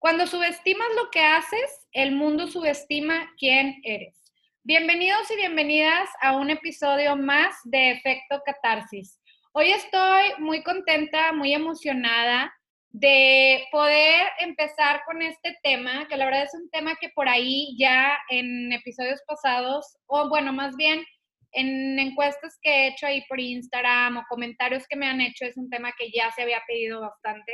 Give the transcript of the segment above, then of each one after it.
Cuando subestimas lo que haces, el mundo subestima quién eres. Bienvenidos y bienvenidas a un episodio más de Efecto Catarsis. Hoy estoy muy contenta, muy emocionada de poder empezar con este tema, que la verdad es un tema que por ahí ya en episodios pasados, o bueno, más bien en encuestas que he hecho ahí por Instagram o comentarios que me han hecho, es un tema que ya se había pedido bastante.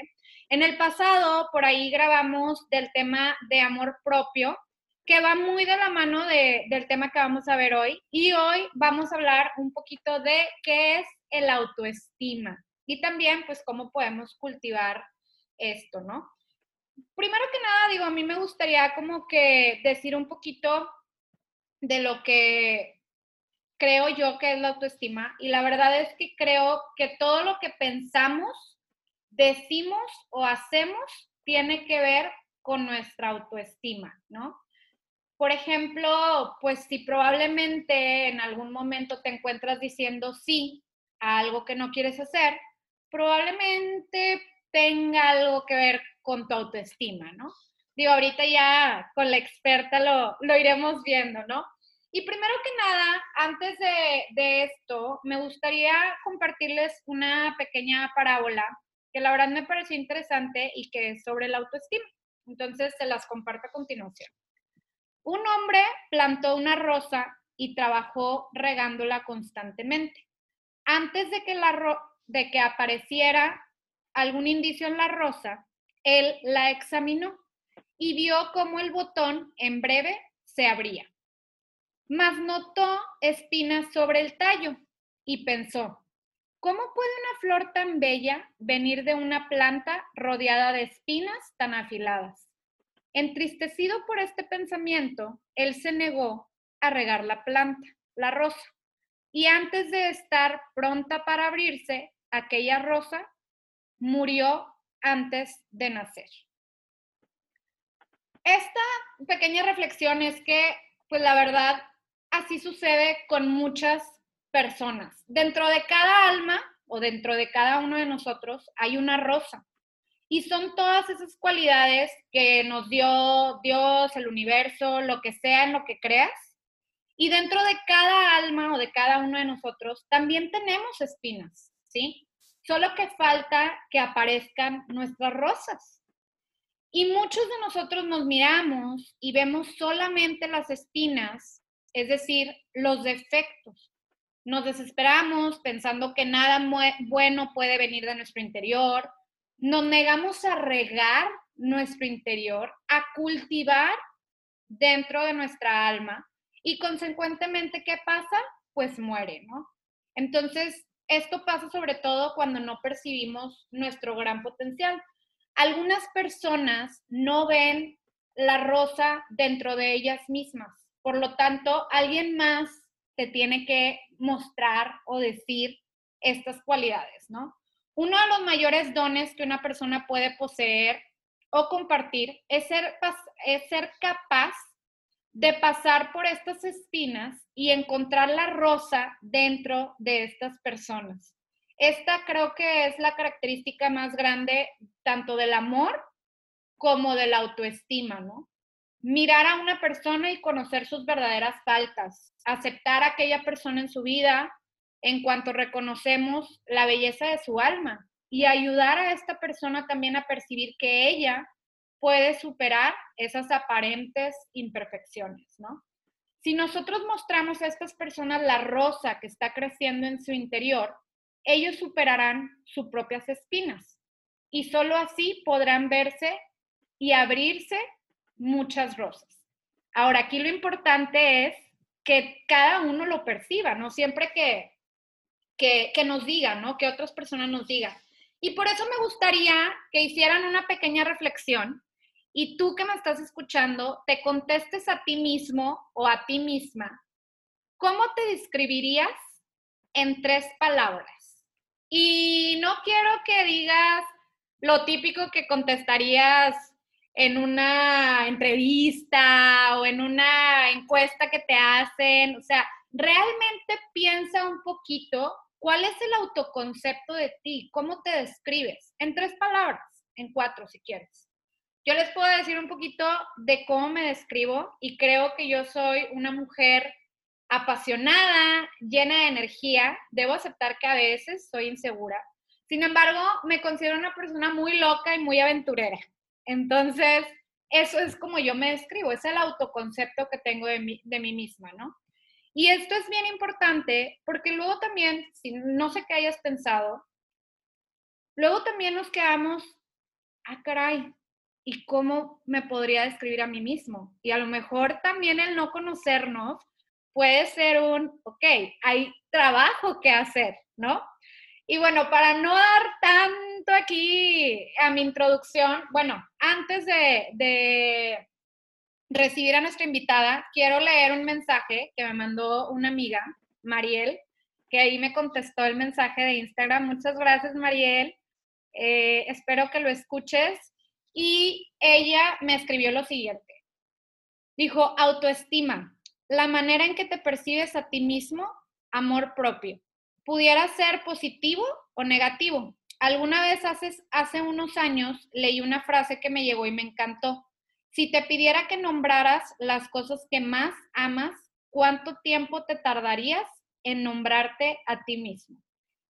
En el pasado, por ahí grabamos del tema de amor propio, que va muy de la mano del tema que vamos a ver hoy. Y hoy vamos a hablar un poquito de qué es el autoestima y también, pues, cómo podemos cultivar esto, ¿no? Primero que nada, digo, a mí me gustaría como que decir un poquito de lo que creo yo que es la autoestima. Y la verdad es que creo que todo lo que pensamos decimos o hacemos tiene que ver con nuestra autoestima, ¿no? Por ejemplo, pues si probablemente en algún momento te encuentras diciendo sí a algo que no quieres hacer, probablemente tenga algo que ver con tu autoestima, ¿no? Digo, ahorita ya con la experta lo, lo iremos viendo, ¿no? Y primero que nada, antes de, de esto, me gustaría compartirles una pequeña parábola que la verdad me pareció interesante y que es sobre la autoestima. Entonces se las comparto a continuación. Un hombre plantó una rosa y trabajó regándola constantemente. Antes de que, la de que apareciera algún indicio en la rosa, él la examinó y vio cómo el botón en breve se abría. Mas notó espinas sobre el tallo y pensó, ¿Cómo puede una flor tan bella venir de una planta rodeada de espinas tan afiladas? Entristecido por este pensamiento, él se negó a regar la planta, la rosa, y antes de estar pronta para abrirse, aquella rosa murió antes de nacer. Esta pequeña reflexión es que, pues la verdad, así sucede con muchas personas. Dentro de cada alma o dentro de cada uno de nosotros hay una rosa. Y son todas esas cualidades que nos dio Dios, el universo, lo que sea en lo que creas. Y dentro de cada alma o de cada uno de nosotros también tenemos espinas, ¿sí? Solo que falta que aparezcan nuestras rosas. Y muchos de nosotros nos miramos y vemos solamente las espinas, es decir, los defectos nos desesperamos pensando que nada bueno puede venir de nuestro interior, nos negamos a regar nuestro interior, a cultivar dentro de nuestra alma y consecuentemente, ¿qué pasa? Pues muere, ¿no? Entonces, esto pasa sobre todo cuando no percibimos nuestro gran potencial. Algunas personas no ven la rosa dentro de ellas mismas. Por lo tanto, alguien más te tiene que mostrar o decir estas cualidades, ¿no? Uno de los mayores dones que una persona puede poseer o compartir es ser, es ser capaz de pasar por estas espinas y encontrar la rosa dentro de estas personas. Esta creo que es la característica más grande tanto del amor como de la autoestima, ¿no? Mirar a una persona y conocer sus verdaderas faltas, aceptar a aquella persona en su vida en cuanto reconocemos la belleza de su alma y ayudar a esta persona también a percibir que ella puede superar esas aparentes imperfecciones, ¿no? Si nosotros mostramos a estas personas la rosa que está creciendo en su interior, ellos superarán sus propias espinas y solo así podrán verse y abrirse muchas rosas. Ahora, aquí lo importante es que cada uno lo perciba, no siempre que, que, nos digan, ¿no? Que otras personas nos digan. Y por eso me gustaría que hicieran una pequeña reflexión y tú que me estás escuchando, te contestes a ti mismo o a ti misma, ¿cómo te describirías en tres palabras? Y no quiero que digas lo típico que contestarías en una entrevista o en una encuesta que te hacen. O sea, realmente piensa un poquito cuál es el autoconcepto de ti, cómo te describes, en tres palabras, en cuatro si quieres. Yo les puedo decir un poquito de cómo me describo y creo que yo soy una mujer apasionada, llena de energía. Debo aceptar que a veces soy insegura. Sin embargo, me considero una persona muy loca y muy aventurera. Entonces, eso es como yo me describo, es el autoconcepto que tengo de mí, de mí misma, ¿no? Y esto es bien importante porque luego también, si no sé qué hayas pensado, luego también nos quedamos, ah, caray, y cómo me podría describir a mí mismo. Y a lo mejor también el no conocernos puede ser un, ok, hay trabajo que hacer, ¿no? Y bueno, para no dar tanto aquí a mi introducción, bueno, antes de, recibir a nuestra invitada, quiero leer un mensaje que me mandó una amiga, Mariel, que ahí me contestó el mensaje de Instagram. Muchas gracias, Mariel. Eh, espero que lo escuches y ella me escribió lo siguiente. Dijo, autoestima, la manera en que te percibes a ti mismo, amor propio. Pudiera ser positivo o negativo. Alguna vez hace, hace unos años leí una frase que me llegó y me encantó. Si te pidiera que nombraras las cosas que más amas, ¿cuánto tiempo te tardarías en nombrarte a ti mismo?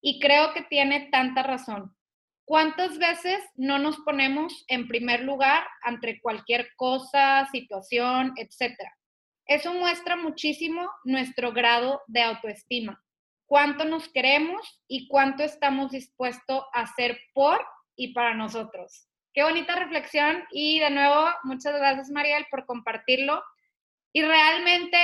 Y creo que tiene tanta razón. ¿Cuántas veces no nos ponemos en primer lugar ante cualquier cosa, situación, etcétera? Eso muestra muchísimo nuestro grado de autoestima, cuánto nos queremos y cuánto estamos dispuestos a hacer por y para nosotros. Qué bonita reflexión y de nuevo, muchas gracias Mariel por compartirlo. Y realmente,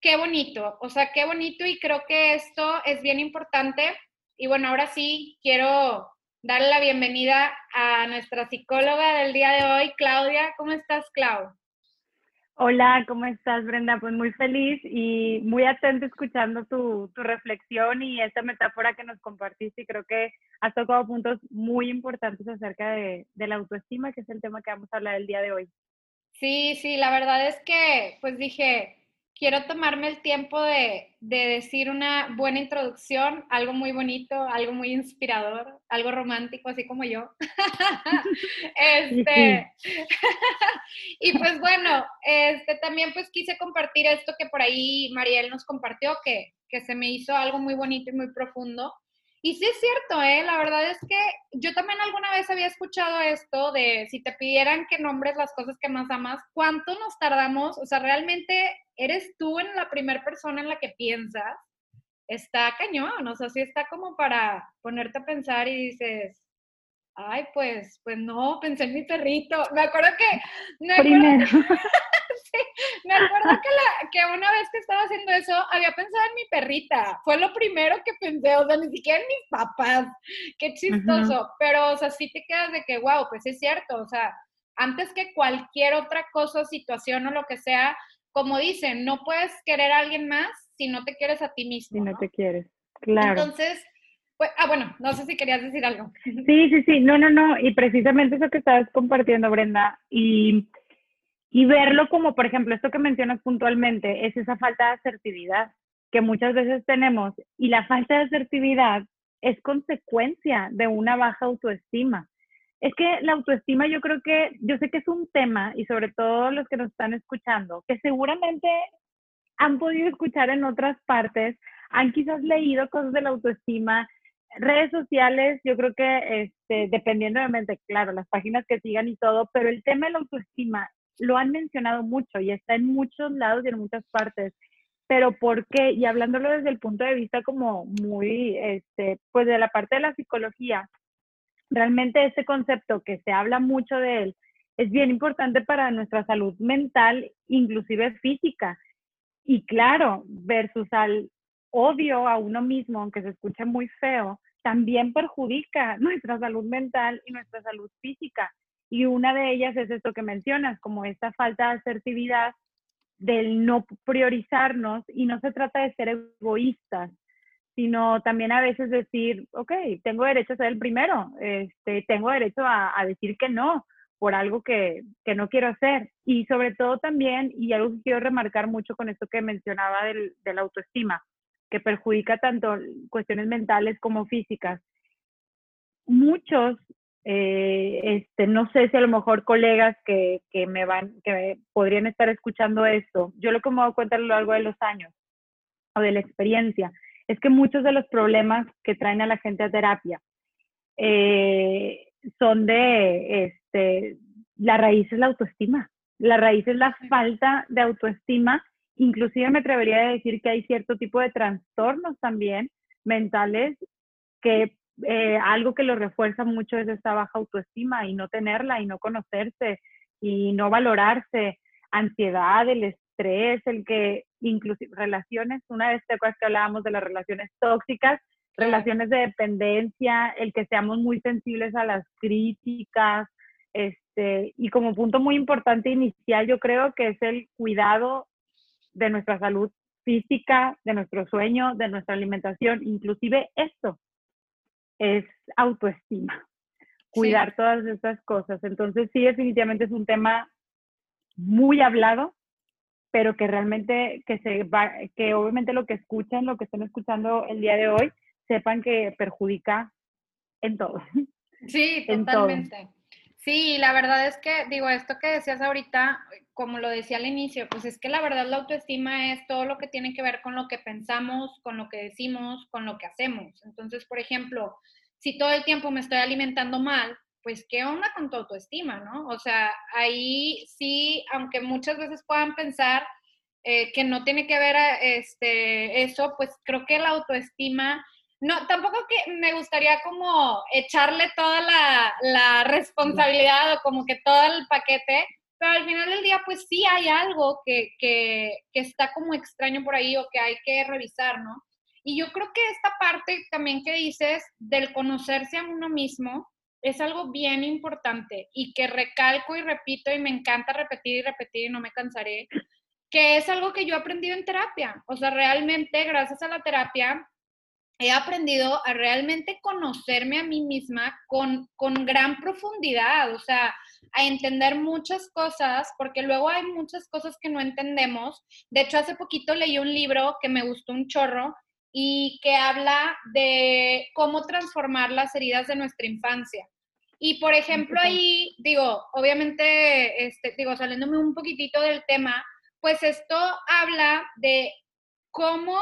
qué bonito, o sea, qué bonito y creo que esto es bien importante. Y bueno, ahora sí quiero darle la bienvenida a nuestra psicóloga del día de hoy, Claudia. ¿Cómo estás, Clau? Hola, ¿cómo estás, Brenda? Pues muy feliz y muy atento escuchando tu, reflexión y esta metáfora que nos compartiste. Y creo que has tocado puntos muy importantes acerca de la autoestima, que es el tema que vamos a hablar el día de hoy. Sí, sí, la verdad es que, pues dije, quiero tomarme el tiempo de, decir una buena introducción, algo muy bonito, algo muy inspirador, algo romántico, así como yo. este, y pues bueno, este, también pues quise compartir esto que por ahí Mariel nos compartió, que, que se me hizo algo muy bonito y muy profundo. Y sí es cierto, ¿eh? La verdad es que yo también alguna vez había escuchado esto de si te pidieran que nombres las cosas que más amas, ¿cuánto nos tardamos? O sea, realmente eres tú en la primera persona en la que piensas. Está cañón, o sea, sí está como para ponerte a pensar y dices, ay, pues, pues no, pensé en mi perrito. Me acuerdo que... Me acuerdo, me acuerdo que, la, que una vez que estaba haciendo eso, había pensado en mi perrita. Fue lo primero que pensé, o sea, ni siquiera en mis papás. Qué chistoso. Pero, o sea, sí te quedas de que, wow, pues es cierto. O sea, antes que cualquier otra cosa, situación o lo que sea, como dicen, no puedes querer a alguien más si no te quieres a ti mismo. Si no, te quieres, claro. Entonces, pues, ah, bueno, no sé si querías decir algo. Sí, sí, sí, no, no, no, y precisamente eso que estabas compartiendo, Brenda, y y verlo como, por ejemplo, esto que mencionas puntualmente, es esa falta de asertividad que muchas veces tenemos. Y la falta de asertividad es consecuencia de una baja autoestima. Es que la autoestima yo creo que, yo sé que es un tema, y sobre todo los que nos están escuchando, que seguramente han podido escuchar en otras partes, han quizás leído cosas de la autoestima, redes sociales, yo creo que este, dependiendo de claro, las páginas que sigan y todo, pero el tema de la autoestima lo han mencionado mucho y está en muchos lados y en muchas partes. Pero ¿por qué? Y hablándolo desde el punto de vista como muy, este, pues de la parte de la psicología, realmente ese concepto que se habla mucho de él es bien importante para nuestra salud mental, inclusive física. Y claro, versus al odio a uno mismo, aunque se escuche muy feo, también perjudica nuestra salud mental y nuestra salud física. Y una de ellas es esto que mencionas, como esta falta de asertividad del no priorizarnos y no se trata de ser egoístas, sino también a veces decir, ok, tengo derecho a ser el primero, este, tengo derecho a, decir que no por algo que, que, no quiero hacer. Y sobre todo también, y algo que quiero remarcar mucho con esto que mencionaba del, de la autoestima, que perjudica tanto cuestiones mentales como físicas. Muchos, eh, este, no sé si a lo mejor colegas que, que me van, que podrían estar escuchando esto, yo lo que me doy cuenta a lo largo de los años o de la experiencia, es que muchos de los problemas que traen a la gente a terapia eh, son de, este, la raíz es la autoestima, la raíz es la falta de autoestima Inclusive me atrevería a decir que hay cierto tipo de trastornos también mentales que eh, algo que lo refuerza mucho es esta baja autoestima y no tenerla y no conocerse y no valorarse, ansiedad, el estrés, el que inclusive relaciones, una vez te acuerdas que hablábamos de las relaciones tóxicas, relaciones de dependencia, el que seamos muy sensibles a las críticas, este, y como punto muy importante inicial yo creo que es el cuidado de nuestra salud física, de nuestro sueño, de nuestra alimentación, inclusive esto es autoestima, cuidar todas estas cosas. Entonces sí, definitivamente es un tema muy hablado, pero que realmente, que se va, que obviamente lo que escuchan, lo que están escuchando el día de hoy, sepan que perjudica en todo. Sí, totalmente. Sí, la verdad es que, digo, esto que decías ahorita, como lo decía al inicio, pues es que la verdad la autoestima es todo lo que tiene que ver con lo que pensamos, con lo que decimos, con lo que hacemos. Entonces, por ejemplo, si todo el tiempo me estoy alimentando mal, pues qué onda con tu autoestima, ¿no? O sea, ahí sí, aunque muchas veces puedan pensar eh, que no tiene que ver este, eso, pues creo que la autoestima no, tampoco que me gustaría como echarle toda la, responsabilidad o como que todo el paquete, pero al final del día pues sí hay algo que, que, que está como extraño por ahí o que hay que revisar, ¿no? Y yo creo que esta parte también que dices del conocerse a uno mismo es algo bien importante y que recalco y repito y me encanta repetir y repetir y no me cansaré, que es algo que yo he aprendido en terapia. O sea, realmente gracias a la terapia he aprendido a realmente conocerme a mí misma con, con gran profundidad, o sea, a entender muchas cosas, porque luego hay muchas cosas que no entendemos. De hecho, hace poquito leí un libro que me gustó un chorro y que habla de cómo transformar las heridas de nuestra infancia. Y por ejemplo, ahí digo, obviamente, este, digo, saliéndome un poquitito del tema, pues esto habla de cómo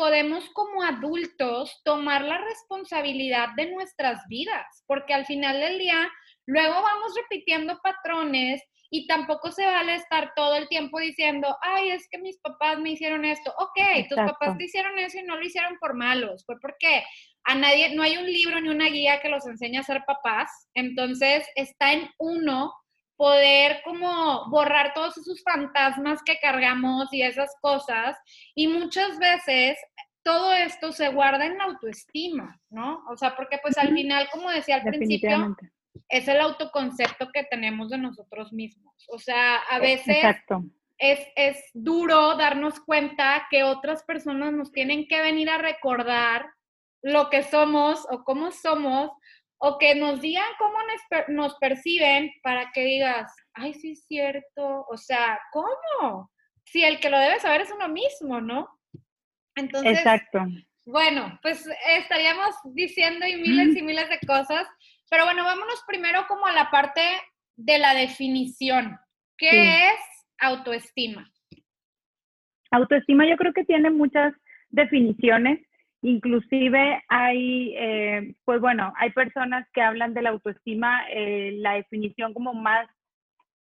podemos como adultos tomar la responsabilidad de nuestras vidas, porque al final del día luego vamos repitiendo patrones y tampoco se vale estar todo el tiempo diciendo, ay, es que mis papás me hicieron esto. Ok, tus papás te hicieron eso y no lo hicieron por malos, fue porque a nadie, no hay un libro ni una guía que los enseñe a ser papás, entonces está en uno poder como borrar todos esos fantasmas que cargamos y esas cosas. Y muchas veces todo esto se guarda en la autoestima, ¿no? O sea, porque pues al final, como decía al principio, es el autoconcepto que tenemos de nosotros mismos. O sea, a e, veces es, es duro darnos cuenta que otras personas nos tienen que venir a recordar lo que somos o cómo somos o que nos digan cómo nos, perciben para que digas, ay, sí es cierto, o sea, ¿cómo? Si el que lo debe saber es uno mismo, ¿no? Entonces, Exacto. bueno, pues estaríamos diciendo y miles y miles de cosas, pero bueno, vámonos primero como a la parte de la definición. ¿Qué es autoestima? Autoestima yo creo que tiene muchas definiciones Inclusive hay, eh, pues bueno, hay personas que hablan de la autoestima, eh, la definición como más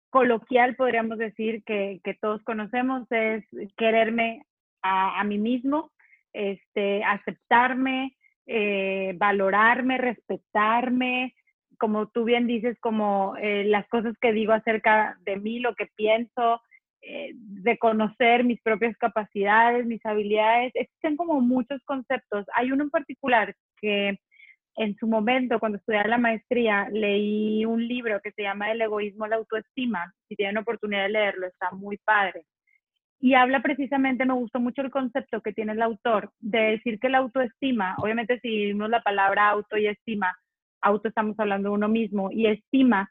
coloquial, podríamos decir, que, que todos conocemos, es quererme a, a mí mismo, este, aceptarme, eh, valorarme, respetarme, como tú bien dices, como eh, las cosas que digo acerca de mí, lo que pienso, eh, de conocer mis propias capacidades, mis habilidades. Existen como muchos conceptos. Hay uno en particular que en su momento, cuando estudiaba la maestría, leí un libro que se llama El egoísmo, la autoestima. Si tienen oportunidad de leerlo, está muy padre. Y habla precisamente, me gustó mucho el concepto que tiene el autor de decir que la autoestima, obviamente si vimos la palabra auto y estima, auto estamos hablando de uno mismo y estima,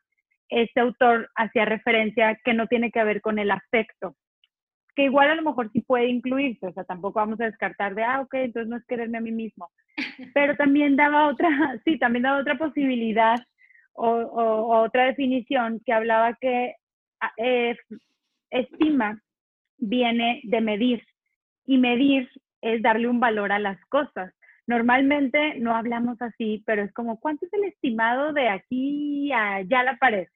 este autor hacía referencia que no tiene que ver con el afecto, que igual a lo mejor sí puede incluirse, o sea, tampoco vamos a descartar de, ah, ok, entonces no es quererme a mí mismo, pero también daba otra, sí, también daba otra posibilidad o, otra definición que hablaba que ah, eh, estima viene de medir y medir es darle un valor a las cosas. Normalmente no hablamos así, pero es como, ¿cuánto es el estimado de aquí a allá la pared?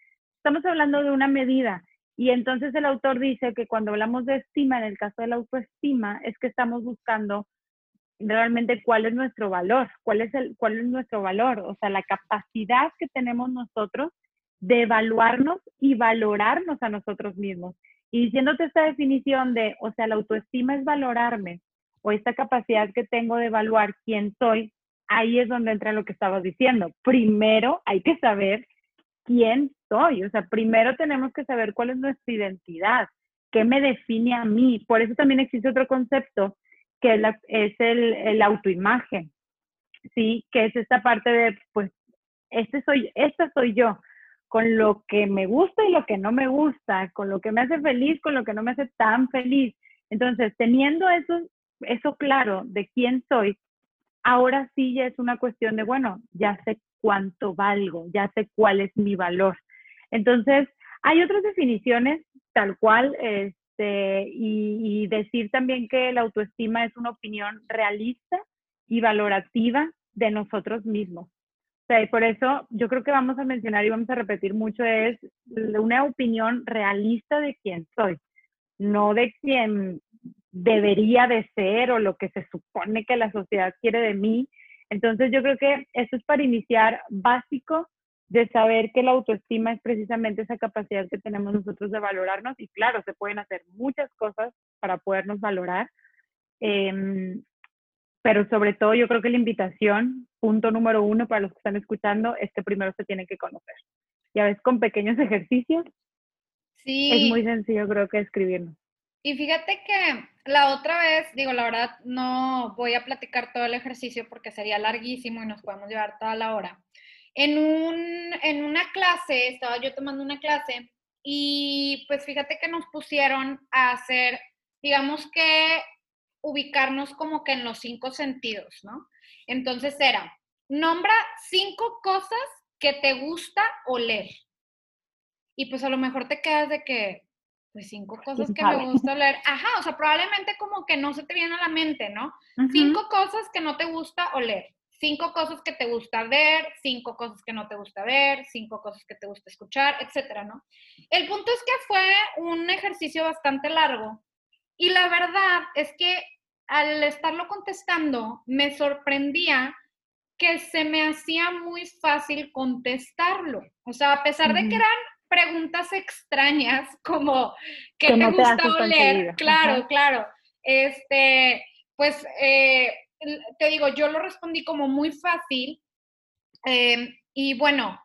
Estamos hablando de una medida. Y entonces el autor dice que cuando hablamos de estima, en el caso de la autoestima, es que estamos buscando realmente cuál es nuestro valor, cuál es, el, cuál es nuestro valor, o sea, la capacidad que tenemos nosotros de evaluarnos y valorarnos a nosotros mismos. Y diciéndote esta definición de, o sea, la autoestima es valorarme, o esta capacidad que tengo de evaluar quién soy, ahí es donde entra lo que estabas diciendo. Primero hay que saber quién soy, o sea, primero tenemos que saber cuál es nuestra identidad, qué me define a mí. Por eso también existe otro concepto que es, el, el, autoimagen, ¿sí? Que es esta parte de, pues, este soy, esta soy yo, con lo que me gusta y lo que no me gusta, con lo que me hace feliz, con lo que no me hace tan feliz. Entonces, teniendo eso, eso claro de quién soy, ahora sí ya es una cuestión de, bueno, ya sé cuánto valgo, ya sé cuál es mi valor. Entonces, hay otras definiciones tal cual, este, y, y decir también que la autoestima es una opinión realista y valorativa de nosotros mismos. O sea, y por eso yo creo que vamos a mencionar y vamos a repetir mucho es una opinión realista de quién soy, no de quién debería de ser o lo que se supone que la sociedad quiere de mí. Entonces yo creo que eso es para iniciar básico de saber que la autoestima es precisamente esa capacidad que tenemos nosotros de valorarnos y claro, se pueden hacer muchas cosas para podernos valorar, em, pero sobre todo yo creo que la invitación, punto número uno para los que están escuchando, es que primero se tienen que conocer. Ya ves, con pequeños ejercicios, sí. es muy sencillo creo que escribirnos. Y fíjate que la otra vez, digo, la verdad, no voy a platicar todo el ejercicio porque sería larguísimo y nos podemos llevar toda la hora. En, un, en una clase, estaba yo tomando una clase y pues fíjate que nos pusieron a hacer, digamos que ubicarnos como que en los cinco sentidos, ¿no? Entonces era, nombra cinco cosas que te gusta oler. Y pues a lo mejor te quedas de que, pues cinco cosas que me gusta oler. Ajá, o sea, probablemente como que no se te viene a la mente, ¿no? Cinco cosas que no te gusta oler, cinco cosas que te gusta ver, cinco cosas que no te gusta ver, cinco cosas que te gusta escuchar, etcétera, ¿no? El punto es que fue un ejercicio bastante largo y la verdad es que al estarlo contestando me sorprendía que se me hacía muy fácil contestarlo. O sea, a pesar de que eran preguntas extrañas como ¿qué te gusta oler? Claro, claro. Este, pues eh, te digo, yo lo respondí como muy fácil. Em, y bueno,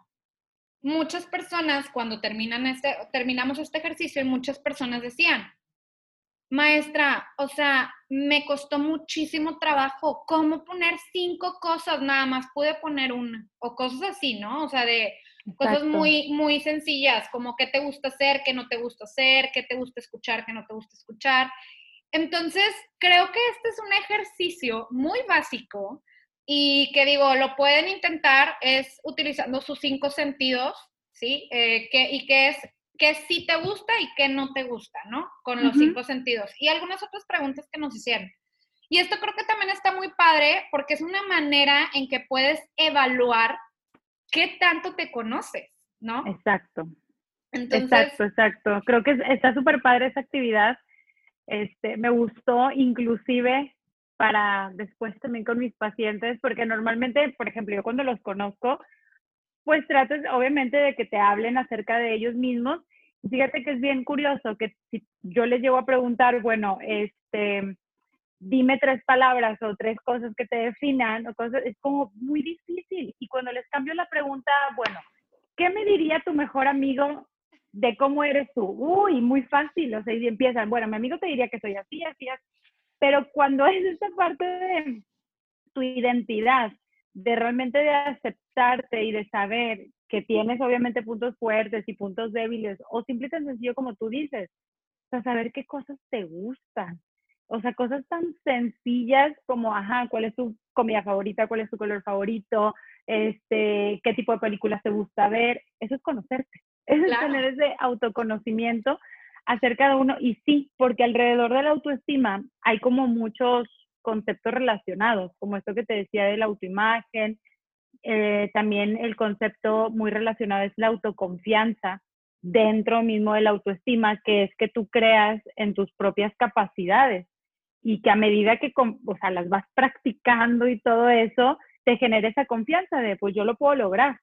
muchas personas cuando terminan este, terminamos este ejercicio, y muchas personas decían, maestra, o sea, me costó muchísimo trabajo. ¿Cómo poner cinco cosas? Nada más pude poner una. O cosas así, ¿no? O sea, de Cosas muy, muy sencillas, como qué te gusta hacer, qué no te gusta hacer, qué te gusta escuchar, qué no te gusta escuchar. Entonces, creo que este es un ejercicio muy básico y que digo, lo pueden intentar es utilizando sus cinco sentidos, ¿sí? Eh, que, y que es que sí te gusta y qué no te gusta, ¿no? Con los cinco sentidos. Y algunas otras preguntas que nos hicieron. Y esto creo que también está muy padre porque es una manera en que puedes evaluar qué tanto te conoces, ¿no? Exacto. exacto, exacto. Creo que está súper padre esa actividad. Este, me gustó inclusive para después también con mis pacientes, porque normalmente, por ejemplo, yo cuando los conozco, pues trates obviamente de que te hablen acerca de ellos mismos. Fíjate que es bien curioso que si yo les llego a preguntar, bueno, este, dime tres palabras o tres cosas que te definan, o cosas, es como muy difícil. Y cuando les cambio la pregunta, bueno, ¿qué me diría tu mejor amigo de cómo eres tú? Uy, muy fácil, o sea, y empiezan, bueno, mi amigo te diría que soy así, así, así. Pero cuando es esta parte de tu identidad, de realmente de aceptarte y de saber que tienes obviamente puntos fuertes y puntos débiles, o simple y tan sencillo como tú dices, o saber qué cosas te gustan, o sea, cosas tan sencillas como, ajá, cuál es tu comida favorita, cuál es tu color favorito, este, qué tipo de películas te gusta ver. Eso es conocerte. Eso es tener ese autoconocimiento acerca de uno. Y sí, porque alrededor de la autoestima hay como muchos conceptos relacionados, como esto que te decía de la autoimagen, eh, también el concepto muy relacionado es la autoconfianza dentro mismo de la autoestima, que es que tú creas en tus propias capacidades y que a medida que o sea, las vas practicando y todo eso, te genera esa confianza de, pues yo lo puedo lograr.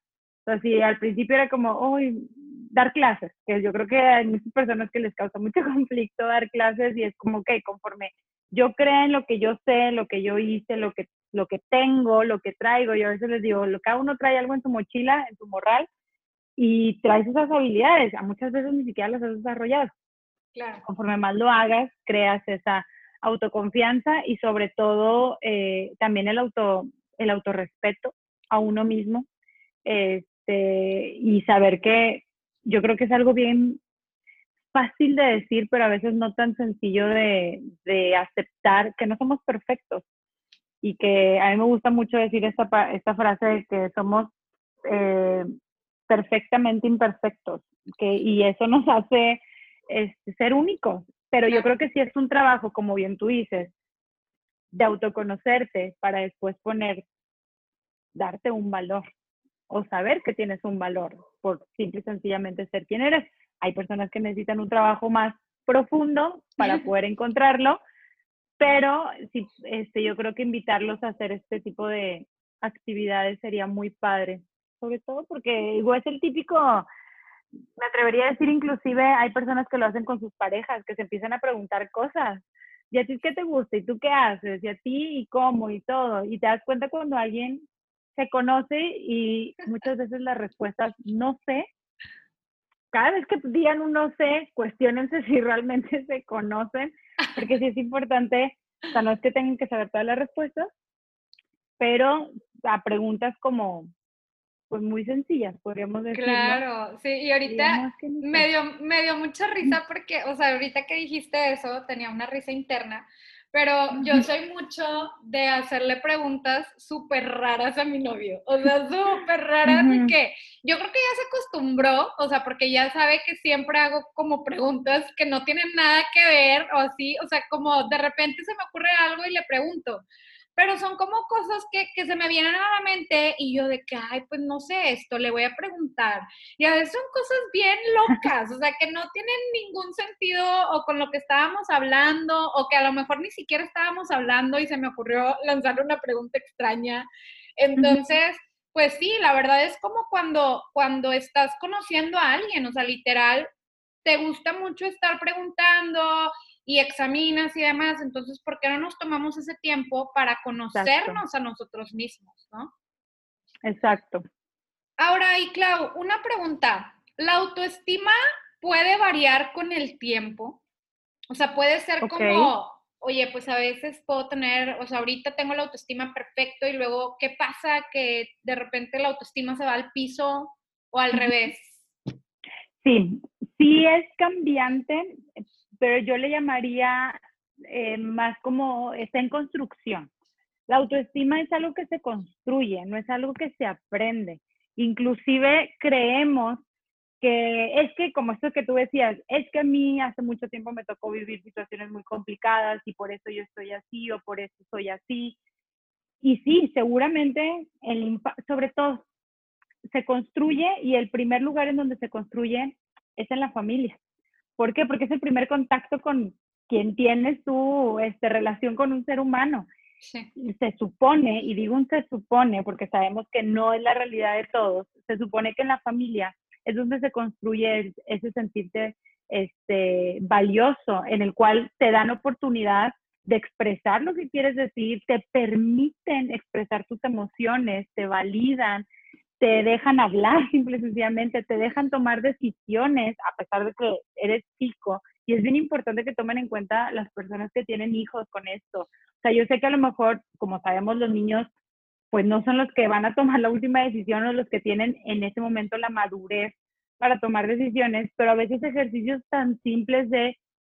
Entonces, si al principio era como, uy, dar clases, que yo creo que hay muchas personas que les causa mucho conflicto dar clases y es como que conforme yo creo en lo que yo sé, lo que yo hice, lo que, lo que tengo, lo que traigo, yo a veces les digo, cada uno trae algo en su mochila, en su morral, y traes esas habilidades, a muchas veces ni siquiera las has desarrollado. Claro. Conforme más lo hagas, creas esa autoconfianza y sobre todo eh, también el, auto, el autorrespeto a uno mismo este, y saber que yo creo que es algo bien fácil de decir, pero a veces no tan sencillo de, de aceptar que no somos perfectos. Y que a mí me gusta mucho decir esta, esta frase de que somos eh, perfectamente imperfectos que, y eso nos hace este, ser únicos pero yo creo que sí es un trabajo, como bien tú dices, de autoconocerte para después poner, darte un valor o saber que tienes un valor por simple y sencillamente ser quien eres. Hay personas que necesitan un trabajo más profundo para poder encontrarlo, pero sí, este, yo creo que invitarlos a hacer este tipo de actividades sería muy padre, sobre todo porque igual es el típico me atrevería a decir inclusive hay personas que lo hacen con sus parejas, que se empiezan a preguntar cosas. ¿Y a ti qué te gusta? ¿Y tú qué haces? ¿Y a ti y cómo? Y todo. Y te das cuenta cuando alguien se conoce y muchas veces las respuestas no sé. Cada vez que digan un no sé, cuestionense si realmente se conocen, porque sí es importante, o sea, no es que tengan que saber todas las respuestas, pero a preguntas como, pues muy sencillas, podríamos decir. Claro, sí, y ahorita me dio, me dio mucha risa porque, o sea, ahorita que dijiste eso, tenía una risa interna, pero yo soy mucho de hacerle preguntas súper raras a mi novio, o sea, súper raras, que yo creo que ya se acostumbró, o sea, porque ya sabe que siempre hago como preguntas que no tienen nada que ver, o así, o sea, como de repente se me ocurre algo y le pregunto, pero son como cosas que, que, se me vienen a la mente y yo de que, ay, pues no sé esto, le voy a preguntar. Y a veces son cosas bien locas, o sea, que no tienen ningún sentido o con lo que estábamos hablando o que a lo mejor ni siquiera estábamos hablando y se me ocurrió lanzarle una pregunta extraña. Entonces, pues sí, la verdad es como cuando, cuando estás conociendo a alguien, o sea, literal, te gusta mucho estar preguntando y examinas y demás, entonces, ¿por qué no nos tomamos ese tiempo para conocernos a nosotros mismos, no? Exacto. Ahora, y Clau, una pregunta. ¿La autoestima puede variar con el tiempo? O sea, puede ser como, oye, pues a veces puedo tener, o sea, ahorita tengo la autoestima perfecto y luego, ¿qué pasa que de repente la autoestima se va al piso o al revés? Sí, sí es cambiante, pero yo le llamaría eh, más como está en construcción. La autoestima es algo que se construye, no es algo que se aprende. Inclusive creemos que es que, como esto que tú decías, es que a mí hace mucho tiempo me tocó vivir situaciones muy complicadas y por eso yo estoy así o por eso soy así. Y sí, seguramente, el sobre todo, se construye y el primer lugar en donde se construye es en la familia. ¿Por qué? Porque es el primer contacto con quien tienes tu este, relación con un ser humano. Se supone, y digo un se supone porque sabemos que no es la realidad de todos, se supone que en la familia es donde se construye ese sentirte este, valioso, en el cual te dan oportunidad de expresar lo que quieres decir, te permiten expresar tus emociones, te validan, te dejan hablar simple y sencillamente, te dejan tomar decisiones a pesar de que eres chico. Y es bien importante que tomen en cuenta las personas que tienen hijos con esto. O sea, yo sé que a lo mejor, como sabemos, los niños pues no son los que van a tomar la última decisión o los que tienen en ese momento la madurez para tomar decisiones, pero a veces ejercicios tan simples de,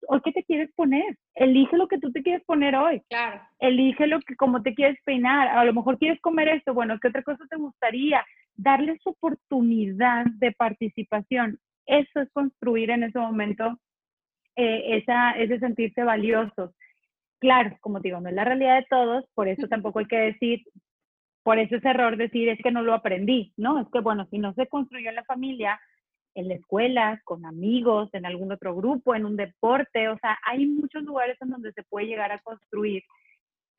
hoy qué te quieres poner, elige lo que tú te quieres poner hoy, claro. elige lo que, como te quieres peinar, a lo mejor quieres comer esto, bueno, ¿qué otra cosa te gustaría? Darles oportunidad de participación, eso es construir en ese momento eh, esa, ese sentirse valiosos. Claro, como digo, no es la realidad de todos, por eso tampoco hay que decir, por eso es error decir es que no lo aprendí, ¿no? Es que bueno, si no se construyó en la familia, en la escuela, con amigos, en algún otro grupo, en un deporte, o sea, hay muchos lugares en donde se puede llegar a construir.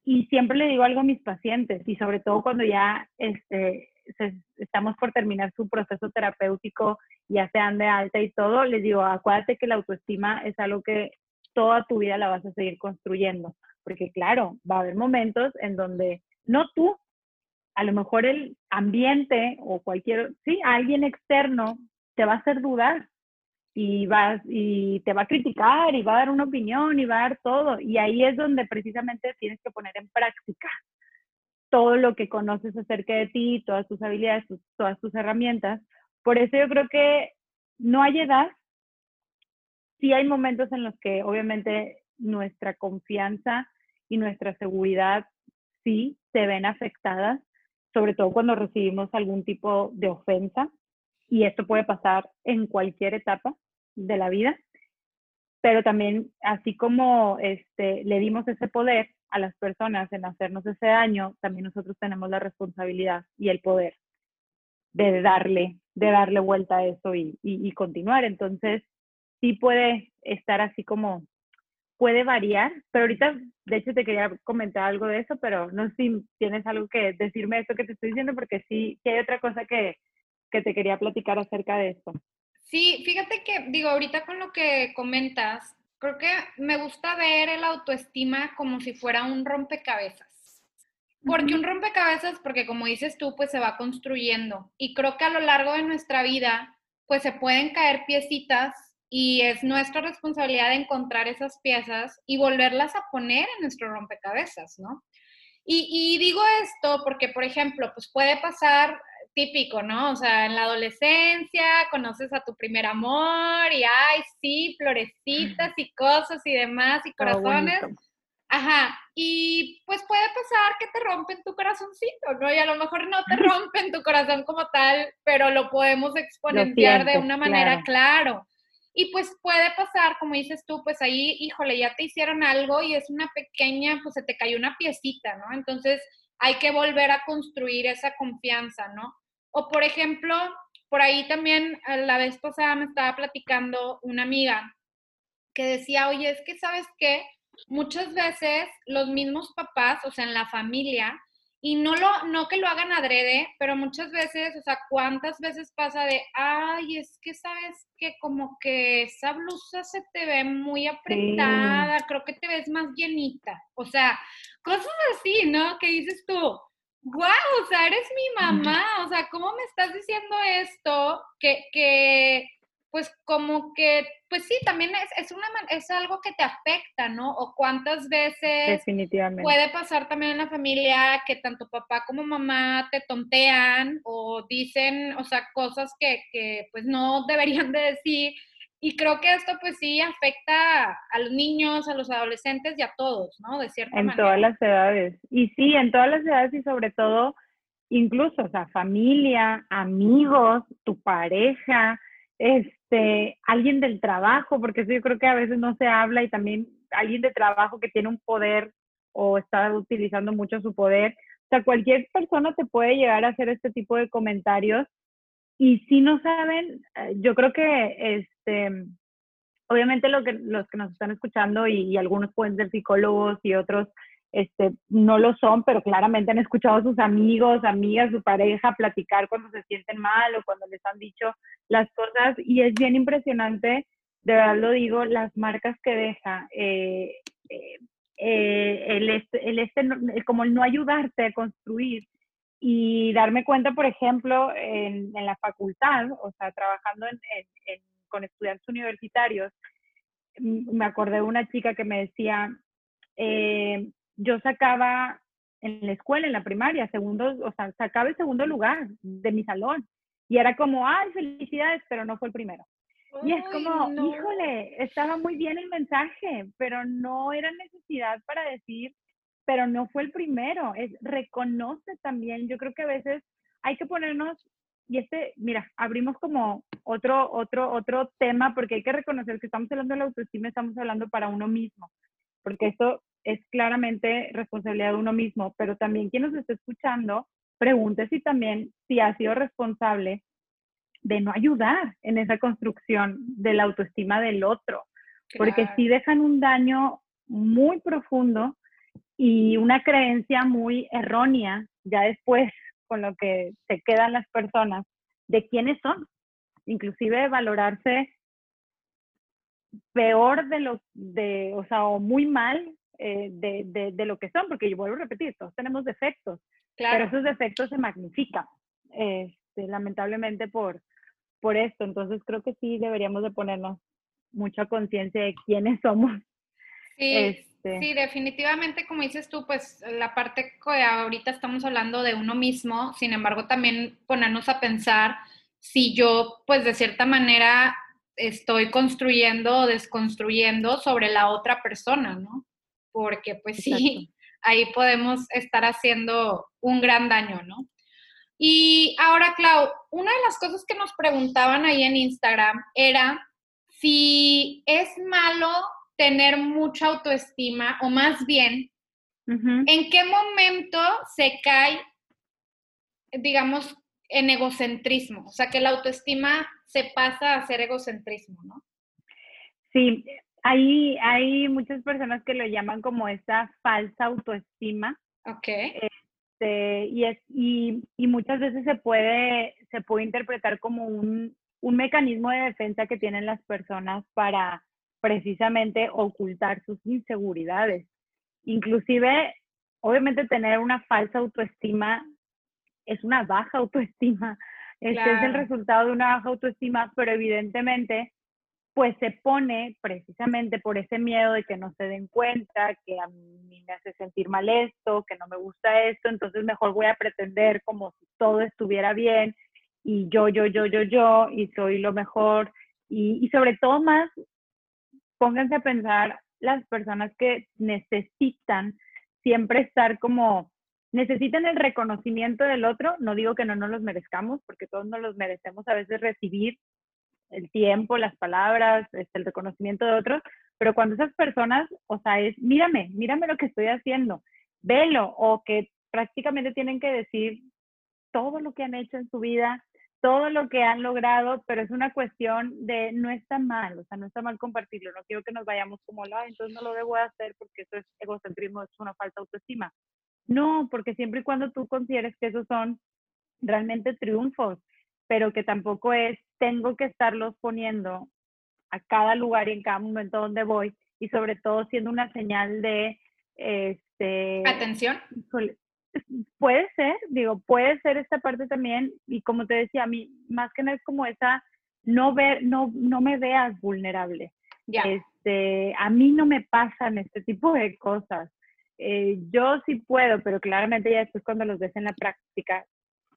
Y siempre le digo algo a mis pacientes, y sobre todo cuando ya este, estamos por terminar su proceso terapéutico, ya sean de alta y todo, les digo, acuérdate que la autoestima es algo que toda tu vida la vas a seguir construyendo, porque claro, va a haber momentos en donde no tú, a lo mejor el ambiente o cualquier, sí, alguien externo te va a hacer dudar y, vas, y te va a criticar y va a dar una opinión y va a dar todo. Y ahí es donde precisamente tienes que poner en práctica todo lo que conoces acerca de ti, todas tus habilidades, todas tus herramientas. Por eso yo creo que no hay edad. Sí hay momentos en los que obviamente nuestra confianza y nuestra seguridad sí se ven afectadas, sobre todo cuando recibimos algún tipo de ofensa y esto puede pasar en cualquier etapa de la vida, pero también así como este, le dimos ese poder a las personas en hacernos ese daño, también nosotros tenemos la responsabilidad y el poder de darle, de darle vuelta a eso y, y, continuar. Entonces, sí puede estar así como, puede variar, pero ahorita, de hecho, te quería comentar algo de eso, pero no sé si tienes algo que decirme esto que te estoy diciendo, porque sí, sí hay otra cosa que, que te quería platicar acerca de esto. Sí, fíjate que, digo, ahorita con lo que comentas, creo que me gusta ver el autoestima como si fuera un rompecabezas. Porque un rompecabezas, porque como dices tú, pues se va construyendo. Y creo que a lo largo de nuestra vida, pues se pueden caer piecitas y es nuestra responsabilidad de encontrar esas piezas y volverlas a poner en nuestro rompecabezas, ¿no? Y, y, digo esto porque, por ejemplo, pues puede pasar típico, ¿no? O sea, en la adolescencia conoces a tu primer amor y, ay, sí, florecitas y cosas y demás y corazones. Ajá, y pues puede pasar que te rompen tu corazoncito, ¿no? Y a lo mejor no te rompen tu corazón como tal, pero lo podemos exponenciar de una manera claro. Y pues puede pasar, como dices tú, pues ahí, híjole, ya te hicieron algo y es una pequeña, pues se te cayó una piecita, ¿no? Entonces hay que volver a construir esa confianza, ¿no? O por ejemplo, por ahí también la vez pasada me estaba platicando una amiga que decía, oye, es que sabes qué, muchas veces los mismos papás, o sea, en la familia, y no lo, no que lo hagan adrede, pero muchas veces, o sea, cuántas veces pasa de, ay, es que sabes que como que esa blusa se te ve muy apretada, creo que te ves más llenita, o sea, cosas así, ¿no? Que dices tú, wow, o sea, eres mi mamá, o sea, ¿cómo me estás diciendo esto? Que, que pues como que, pues sí, también es, es, una, es algo que te afecta, ¿no? O cuántas veces Definitivamente. puede pasar también en la familia que tanto papá como mamá te tontean o dicen, o sea, cosas que, que pues no deberían de decir y creo que esto pues sí afecta a los niños, a los adolescentes y a todos, ¿no? De cierta en manera. En todas las edades. Y sí, en todas las edades y sobre todo, incluso, o sea, familia, amigos, tu pareja, este, alguien del trabajo, porque eso yo creo que a veces no se habla y también alguien de trabajo que tiene un poder o está utilizando mucho su poder. O sea, cualquier persona te puede llegar a hacer este tipo de comentarios y si no saben, eh, yo creo que este, obviamente lo que, los que nos están escuchando y, algunos pueden ser psicólogos y otros este, no lo son, pero claramente han escuchado a sus amigos, amigas, su pareja platicar cuando se sienten mal o cuando les han dicho las cosas y es bien impresionante, de verdad lo digo, las marcas que deja. Eh, eh, eh, el, este, el este, como el no ayudarte a construir y darme cuenta, por ejemplo, en, la facultad, o sea, trabajando en, con estudiantes universitarios, me acordé de una chica que me decía, eh, yo sacaba en la escuela, en la primaria, segundo, o sea, sacaba el segundo lugar de mi salón. Y era como, ay, felicidades, pero no fue el primero. y es como, híjole, estaba muy bien el mensaje, pero no era necesidad para decir, pero no fue el primero. Es reconoce también. Yo creo que a veces hay que ponernos y este, mira, abrimos como otro, otro, otro tema porque hay que reconocer que estamos hablando de la autoestima, estamos hablando para uno mismo, porque esto es claramente responsabilidad de uno mismo, pero también quien nos está escuchando, pregunte si también, si ha sido responsable de no ayudar en esa construcción de la autoestima del otro, porque si dejan un daño muy profundo y una creencia muy errónea ya después con lo que se quedan las personas de quiénes son, inclusive valorarse peor de lo de, o sea, o muy mal eh, de, de, lo que son, porque yo vuelvo a repetir, todos tenemos defectos, pero esos defectos se magnifican, este, lamentablemente por, por esto. Entonces creo que sí deberíamos de ponernos mucha conciencia de quiénes somos. Sí, este sí, definitivamente, como dices tú, pues la parte que ahorita estamos hablando de uno mismo, sin embargo, también ponernos a pensar si yo, pues de cierta manera, estoy construyendo o desconstruyendo sobre la otra persona, ¿no? Porque pues sí, ahí podemos estar haciendo un gran daño, ¿no? Y ahora, Clau, una de las cosas que nos preguntaban ahí en Instagram era si es malo tener mucha autoestima, o más bien, ¿en qué momento se cae, digamos, en egocentrismo? O sea, que la autoestima se pasa a ser egocentrismo, ¿no? Sí, hay, hay muchas personas que lo llaman como esa falsa autoestima. Ok. Este, y, es, y, y, muchas veces se puede, se puede interpretar como un, un mecanismo de defensa que tienen las personas para precisamente ocultar sus inseguridades. Inclusive, obviamente tener una falsa autoestima es una baja autoestima. Este es el resultado de una baja autoestima, pero evidentemente pues se pone precisamente por ese miedo de que no se den cuenta, que a mí me hace sentir mal esto, que no me gusta esto, entonces mejor voy a pretender como si todo estuviera bien y yo, yo, yo, yo, yo, y soy lo mejor. Y, y sobre todo más pónganse a pensar las personas que necesitan siempre estar como, necesitan el reconocimiento del otro, no digo que no nos los merezcamos, porque todos nos los merecemos a veces recibir el tiempo, las palabras, este, el reconocimiento de otros, pero cuando esas personas, o sea, es, mírame, mírame lo que estoy haciendo, velo, o que prácticamente tienen que decir todo lo que han hecho en su vida, todo lo que han logrado, pero es una cuestión de no está mal, o sea, no está mal compartirlo, no quiero que nos vayamos como, la, entonces no lo debo hacer porque eso es egocentrismo, es una falta de autoestima. No, porque siempre y cuando tú consideres que esos son realmente triunfos, pero que tampoco es, tengo que estarlos poniendo a cada lugar y en cada momento donde voy, y sobre todo siendo una señal de, este... Atención puede ser, digo, puede ser esta parte también, y como te decía, a mí, más que nada es como esa, no ver, no, no me veas vulnerable. Ya. Este, a mí no me pasan este tipo de cosas. Eh, yo sí puedo, pero claramente ya después cuando los ves en la práctica,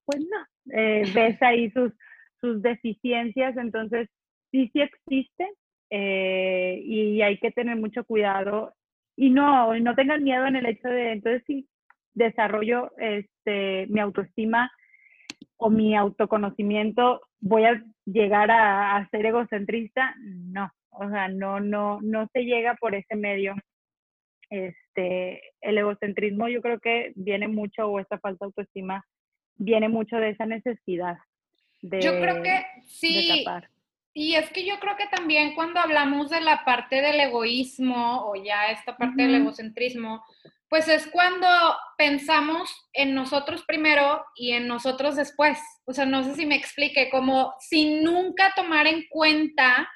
pues no, eh, ves ahí sus, sus deficiencias, entonces sí, sí existe eh, y hay que tener mucho cuidado y no, no tengan miedo en el hecho de, entonces sí, desarrollo este, mi autoestima o mi autoconocimiento, voy a llegar a, ser egocentrista, no, o sea, no, no, no se llega por ese medio. Este, el egocentrismo yo creo que viene mucho, o esta falta de autoestima, viene mucho de esa necesidad de Yo creo que sí. Y es que yo creo que también cuando hablamos de la parte del egoísmo o ya esta parte del egocentrismo, pues es cuando pensamos en nosotros primero y en nosotros después. O sea, no sé si me explique, como sin nunca tomar en cuenta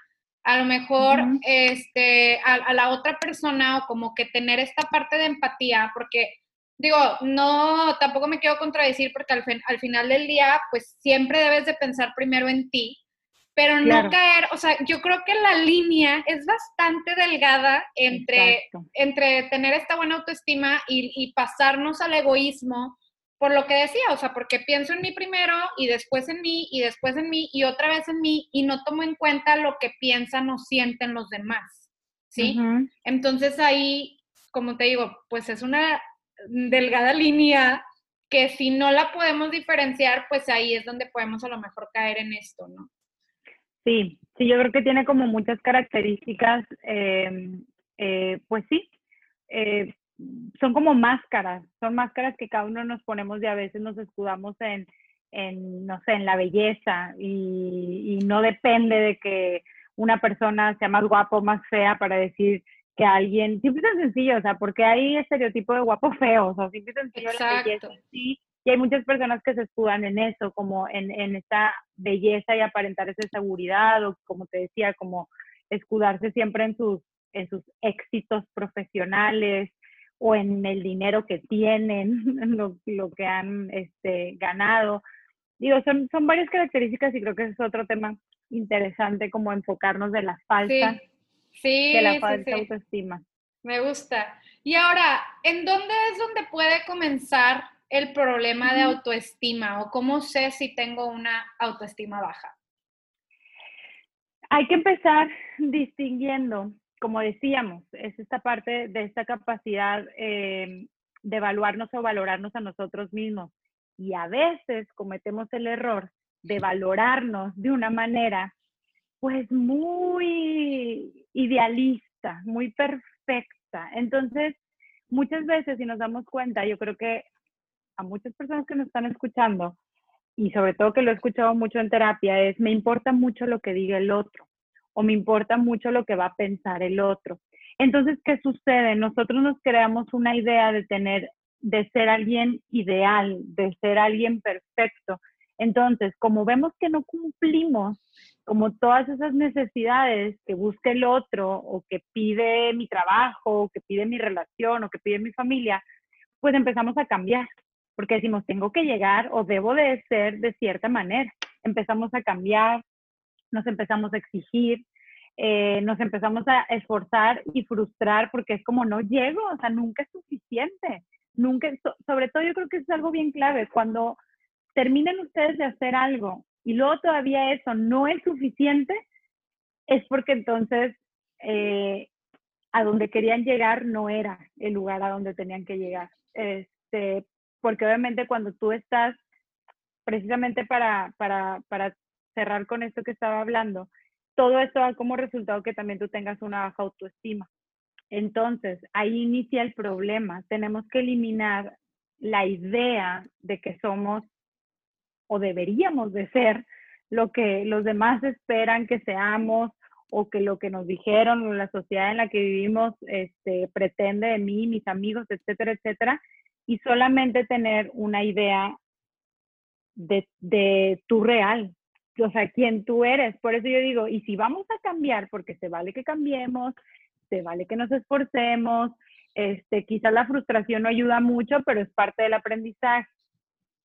a lo mejor este, a, la otra persona o como que tener esta parte de empatía, porque digo, no, tampoco me quiero contradecir porque al, al final del día, pues siempre debes de pensar primero en ti, pero no caer, o sea, yo creo que la línea es bastante delgada entre, entre tener esta buena autoestima y, y, pasarnos al egoísmo, por lo que decía, o sea, porque pienso en mí primero y después en mí y después en mí y otra vez en mí y no tomo en cuenta lo que piensan o sienten los demás, ¿sí? Entonces ahí, como te digo, pues es una delgada línea que si no la podemos diferenciar, pues ahí es donde podemos a lo mejor caer en esto, ¿no? Sí, sí, yo creo que tiene como muchas características, em, eh, pues sí, eh, son como máscaras, son máscaras que cada uno nos ponemos y a veces nos escudamos en, en no sé, en la belleza y, y, no depende de que una persona sea más guapo o más fea para decir que alguien, simple y sencillo, o sea, porque hay estereotipo de guapo feo, o sea, simple y sencillo la belleza sí y hay muchas personas que se escudan en eso, como en, en esta belleza y aparentar esa seguridad, o como te decía, como escudarse siempre en sus, en sus éxitos profesionales o en el dinero que tienen, lo, lo que han este, ganado. Digo, son, son varias características y creo que es otro tema interesante como enfocarnos de la falta, sí, de la falta autoestima. Me gusta. Y ahora, ¿en dónde es donde puede comenzar el problema de autoestima o cómo sé si tengo una autoestima baja? Hay que empezar distinguiendo, como decíamos, es esta parte de esta capacidad eh, de evaluarnos o valorarnos a nosotros mismos. Y a veces cometemos el error de valorarnos de una manera pues muy idealista, muy perfecta. Entonces, muchas veces si nos damos cuenta, yo creo que a muchas personas que nos están escuchando, y sobre todo que lo he escuchado mucho en terapia, es me importa mucho lo que diga el otro o me importa mucho lo que va a pensar el otro. Entonces, ¿qué sucede? Nosotros nos creamos una idea de tener, de ser alguien ideal, de ser alguien perfecto. Entonces, como vemos que no cumplimos como todas esas necesidades que busca el otro o que pide mi trabajo, o que pide mi relación o que pide mi familia, pues empezamos a cambiar porque decimos, tengo que llegar o debo de ser de cierta manera. Empezamos a cambiar, nos empezamos a exigir, eh, nos empezamos a esforzar y frustrar porque es como no llego, o sea, nunca es suficiente. Nunca, sobre todo yo creo que es algo bien clave, cuando terminen ustedes de hacer algo y luego todavía eso no es suficiente, es porque entonces eh, a donde querían llegar no era el lugar a donde tenían que llegar. Este, porque obviamente cuando tú estás, precisamente para, para, para cerrar con esto que estaba hablando, todo esto da como resultado que también tú tengas una baja autoestima. Entonces, ahí inicia el problema. Tenemos que eliminar la idea de que somos o deberíamos de ser lo que los demás esperan que seamos o que lo que nos dijeron o la sociedad en la que vivimos este, pretende de mí, mis amigos, etcétera, etcétera, y solamente tener una idea de, de tu real, o sea, quién tú eres. Por eso yo digo, y si vamos a cambiar, porque se vale que cambiemos, se vale que nos esforcemos, este, quizás la frustración no ayuda mucho, pero es parte del aprendizaje.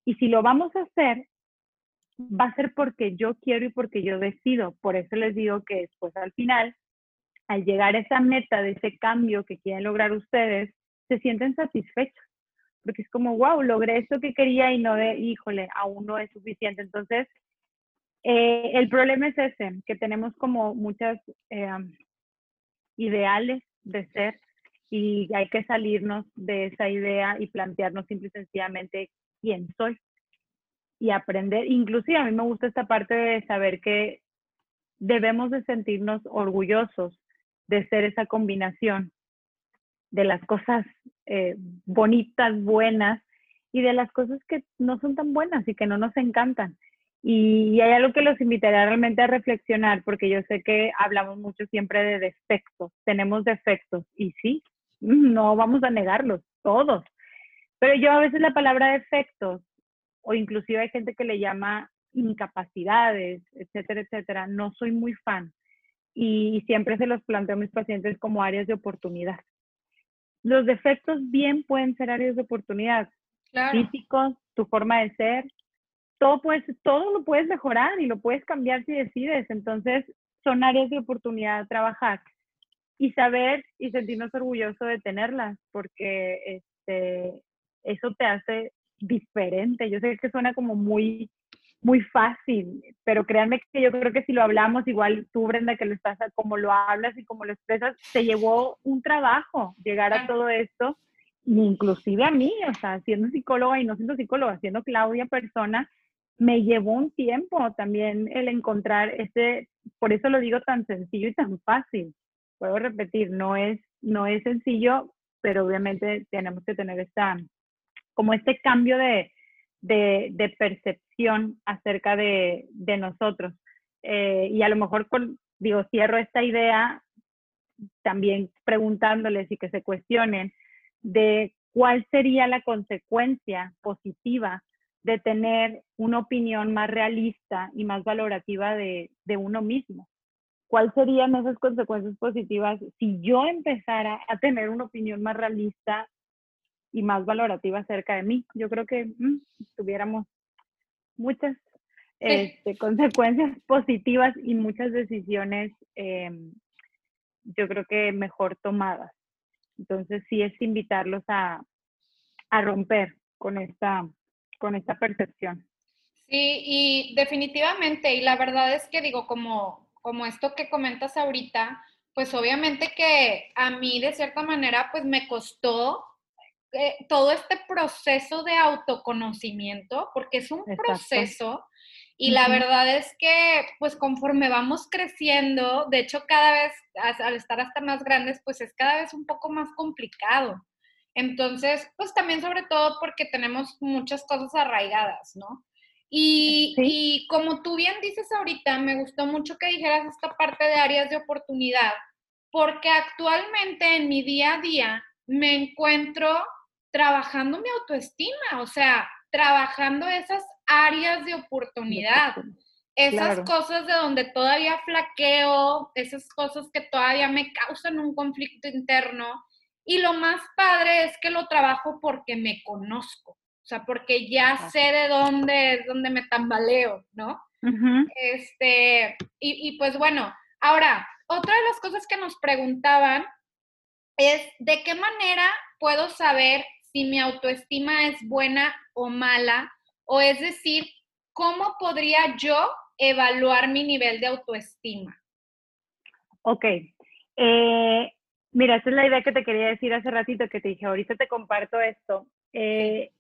Y si lo vamos a hacer, va a ser porque yo quiero y porque yo decido. Por eso les digo que después al final, al llegar a esa meta de ese cambio que quieren lograr ustedes, se sienten satisfechos porque es como, wow, logré esto que quería y no de, híjole, aún no es suficiente. Entonces, eh, el problema es ese, que tenemos como muchas eh, ideales de ser y hay que salirnos de esa idea y plantearnos simple y sencillamente quién soy y aprender. Inclusive a mí me gusta esta parte de saber que debemos de sentirnos orgullosos de ser esa combinación de las cosas eh, bonitas, buenas, y de las cosas que no son tan buenas y que no nos encantan. Y, hay algo que los invitaría realmente a reflexionar, porque yo sé que hablamos mucho siempre de defectos, tenemos defectos, y sí, no vamos a negarlos, todos. Pero yo a veces la palabra defectos, o inclusive hay gente que le llama incapacidades, etcétera, etcétera, no soy muy fan. Y siempre se los planteo a mis pacientes como áreas de oportunidad. Los defectos bien pueden ser áreas de oportunidad. Físicos, tu forma de ser, todo, puedes, todo lo puedes mejorar y lo puedes cambiar si decides. Entonces, son áreas de oportunidad trabajar y saber y sentirnos orgullosos de tenerlas, porque este, eso te hace diferente. Yo sé que suena como muy, muy fácil, pero créanme que yo creo que si lo hablamos, igual tú, Brenda, que lo estás, como lo hablas y como lo expresas, te llevó un trabajo llegar a todo esto, inclusive a mí, o sea, siendo psicóloga y no siendo psicóloga, siendo Claudia persona, me llevó un tiempo también el encontrar ese, por eso lo digo tan sencillo y tan fácil. Puedo repetir, no es, no es sencillo, pero obviamente tenemos que tener esta, como este cambio de, de, percepción acerca de, nosotros. Eh, y a lo mejor, con, digo, cierro esta idea también preguntándoles y que se cuestionen de cuál sería la consecuencia positiva de tener una opinión más realista y más valorativa de uno mismo. ¿Cuáles serían esas consecuencias positivas si yo empezara a tener una opinión más realista y más valorativa acerca de mí? Yo creo que mm, tuviéramos muchas este, consecuencias positivas y muchas decisiones, em, yo creo que mejor tomadas. Entonces sí es invitarlos a, a romper con esta con esta percepción. Sí, y definitivamente, y la verdad es que digo, como, como esto que comentas ahorita, pues obviamente que a mí de cierta manera pues me costó eh, todo este proceso de autoconocimiento, porque es un proceso y la verdad es que pues conforme vamos creciendo, de hecho cada vez al estar hasta más grandes pues es cada vez un poco más complicado. Entonces, pues también sobre todo porque tenemos muchas cosas arraigadas, ¿no? Y, como tú bien dices ahorita, me gustó mucho que dijeras esta parte de áreas de oportunidad, porque actualmente en mi día a día me encuentro trabajando mi autoestima, o sea, trabajando esas áreas de oportunidad, esas cosas de donde todavía flaqueo, esas cosas que todavía me causan un conflicto interno y lo más padre es que lo trabajo porque me conozco, o sea, porque ya sé de dónde es donde me tambaleo, ¿no? Este, y, y pues bueno, ahora, otra de las cosas que nos preguntaban es de qué manera puedo saber si mi autoestima es buena o mala, o es decir, ¿cómo podría yo evaluar mi nivel de autoestima? Ok. Eh, Mira, esa es la idea que te quería decir hace ratito, que te dije, ahorita te comparto esto. Eh,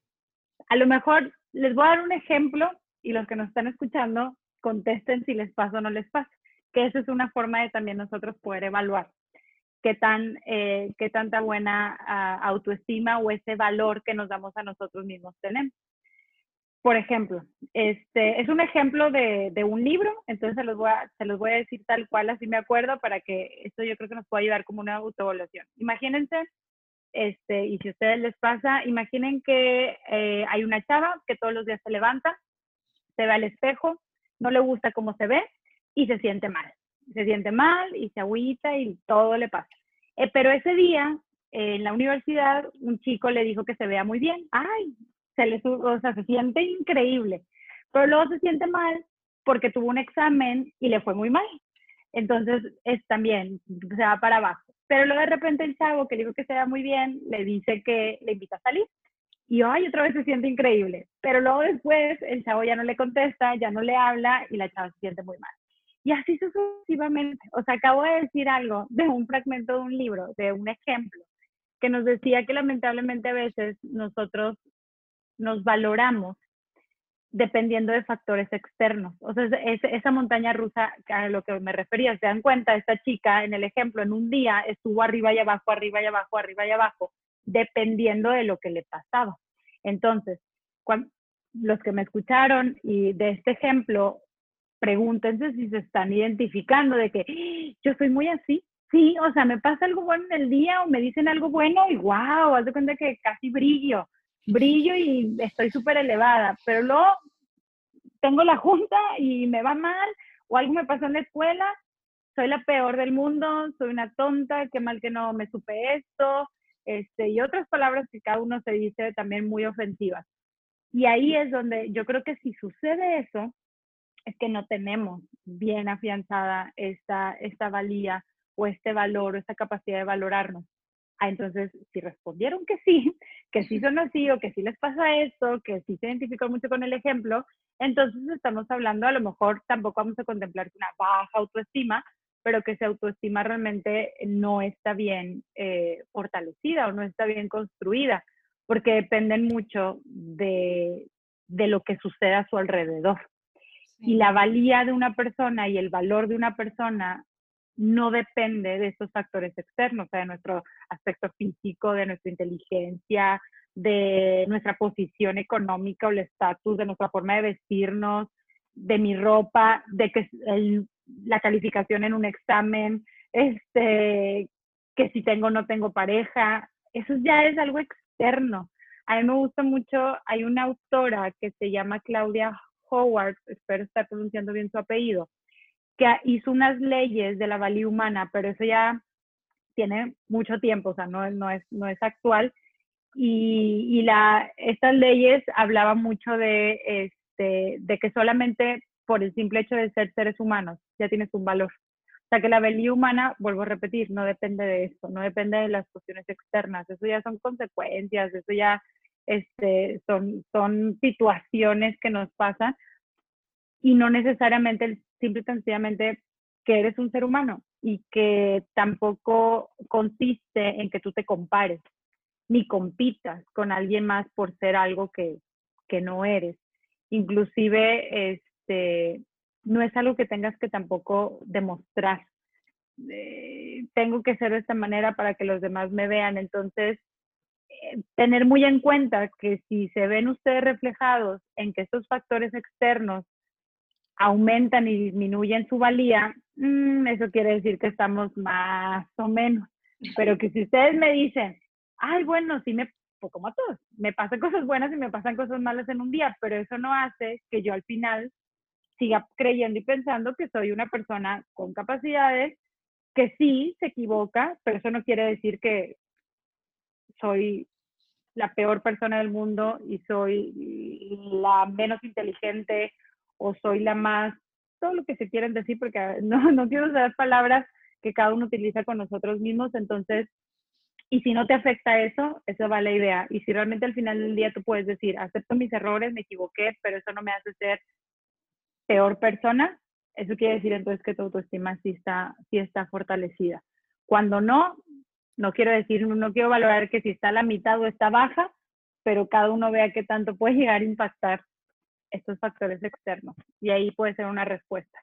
a lo mejor les voy a dar un ejemplo y los que nos están escuchando contesten si les pasa o no les pasa, que esa es una forma de también nosotros poder evaluar qué, tan, eh, qué tanta buena ah, autoestima o ese valor que nos damos a nosotros mismos tenemos. Por ejemplo, este es un ejemplo de, de, un libro, entonces se los, voy a, se los voy a decir tal cual, así me acuerdo, para que esto yo creo que nos pueda ayudar como una autoevaluación. Imagínense, este, y si a ustedes les pasa, imaginen que eh, hay una chava que todos los días se levanta, se ve al espejo, no le gusta cómo se ve y se siente mal. Se siente mal y se agüita y todo le pasa. Eh, pero ese día, en la universidad, un chico le dijo que se vea muy bien. Ay, se le o sea, se siente increíble, pero luego se siente mal porque tuvo un examen y le fue muy mal. Entonces, es también, se va para abajo. Pero luego de repente el chavo que le dijo que se vea muy bien, le dice que le invita a salir. Y ay, otra vez se siente increíble. Pero luego después el chavo ya no le contesta, ya no le habla y la chava se siente muy mal. Y así sucesivamente. O sea, acabo de decir algo de un fragmento de un libro, de un ejemplo, que nos decía que lamentablemente a veces nosotros nos valoramos dependiendo de factores externos. O sea, esa montaña rusa a lo que me refería, se dan cuenta, esta chica en el ejemplo, en un día estuvo arriba y abajo, arriba y abajo, arriba y abajo, dependiendo de lo que le pasaba. Entonces, cuando, los que me escucharon y de este ejemplo, pregúntense si se están identificando de que ¡Ah! yo soy muy así, sí, o sea, me pasa algo bueno en el día o me dicen algo bueno y wow, haz de cuenta que casi brillo, brillo y estoy súper elevada, pero luego tengo la junta y me va mal o algo me pasó en la escuela, soy la peor del mundo, soy una tonta, qué mal que no me supe esto, este, y otras palabras que cada uno se dice también muy ofensivas. Y ahí es donde yo creo que si sucede eso, es que no tenemos bien afianzada esta, esta valía o este valor o esta capacidad de valorarnos. Ah, entonces, si respondieron que sí, que sí son así o que sí les pasa esto, que sí se identificó mucho con el ejemplo, entonces estamos hablando, a lo mejor tampoco vamos a contemplar una baja autoestima, pero que esa autoestima realmente no está bien eh, fortalecida o no está bien construida, porque dependen mucho de, de lo que sucede a su alrededor. Y la valía de una persona y el valor de una persona no depende de estos factores externos, o sea, de nuestro aspecto físico, de nuestra inteligencia, de nuestra posición económica o el estatus, de nuestra forma de vestirnos, de mi ropa, de que la calificación en un examen, este, que si tengo o no tengo pareja, eso ya es algo externo. A mí me gusta mucho, hay una autora que se llama Claudia Howard, espero estar pronunciando bien su apellido, que hizo unas leyes de la valía humana, pero eso ya tiene mucho tiempo, o sea, no, es, actual. Y, y estas leyes hablaban mucho de, este, de que solamente por el simple hecho de ser seres humanos ya tienes un valor. O sea que la valía humana, vuelvo a repetir, no depende de esto, no depende de las cuestiones externas, eso ya son consecuencias, eso ya este, son, son situaciones que nos pasan y no necesariamente simple y sencillamente que eres un ser humano y que tampoco consiste en que tú te compares ni compitas con alguien más por ser algo que, que no eres. Inclusive, este, no es algo que tengas que tampoco demostrar. Eh, tengo que ser de esta manera para que los demás me vean. Entonces, tener muy en cuenta que si se ven ustedes reflejados en que estos factores externos aumentan y disminuyen su valía, mm, eso quiere decir que estamos más o menos. Pero que si ustedes me dicen, ay, bueno, sí me, pues como a todos, me pasan cosas buenas y me pasan cosas malas en un día, pero eso no hace que yo al final siga creyendo y pensando que soy una persona con capacidades, que sí se equivoca, pero eso no quiere decir que soy la peor persona del mundo y soy la menos inteligente o soy la más, todo lo que se quieren decir, porque no, no quiero usar palabras que cada uno utiliza con nosotros mismos, entonces, y si no te afecta eso, eso va la idea. Y si realmente al final del día tú puedes decir, acepto mis errores, me equivoqué, pero eso no me hace ser peor persona, eso quiere decir entonces que tu autoestima sí está, sí está fortalecida. Cuando no, no quiero decir, no quiero valorar que si está a la mitad o está baja, pero cada uno vea qué tanto puede llegar a impactar estos factores externos. Y ahí puede ser una respuesta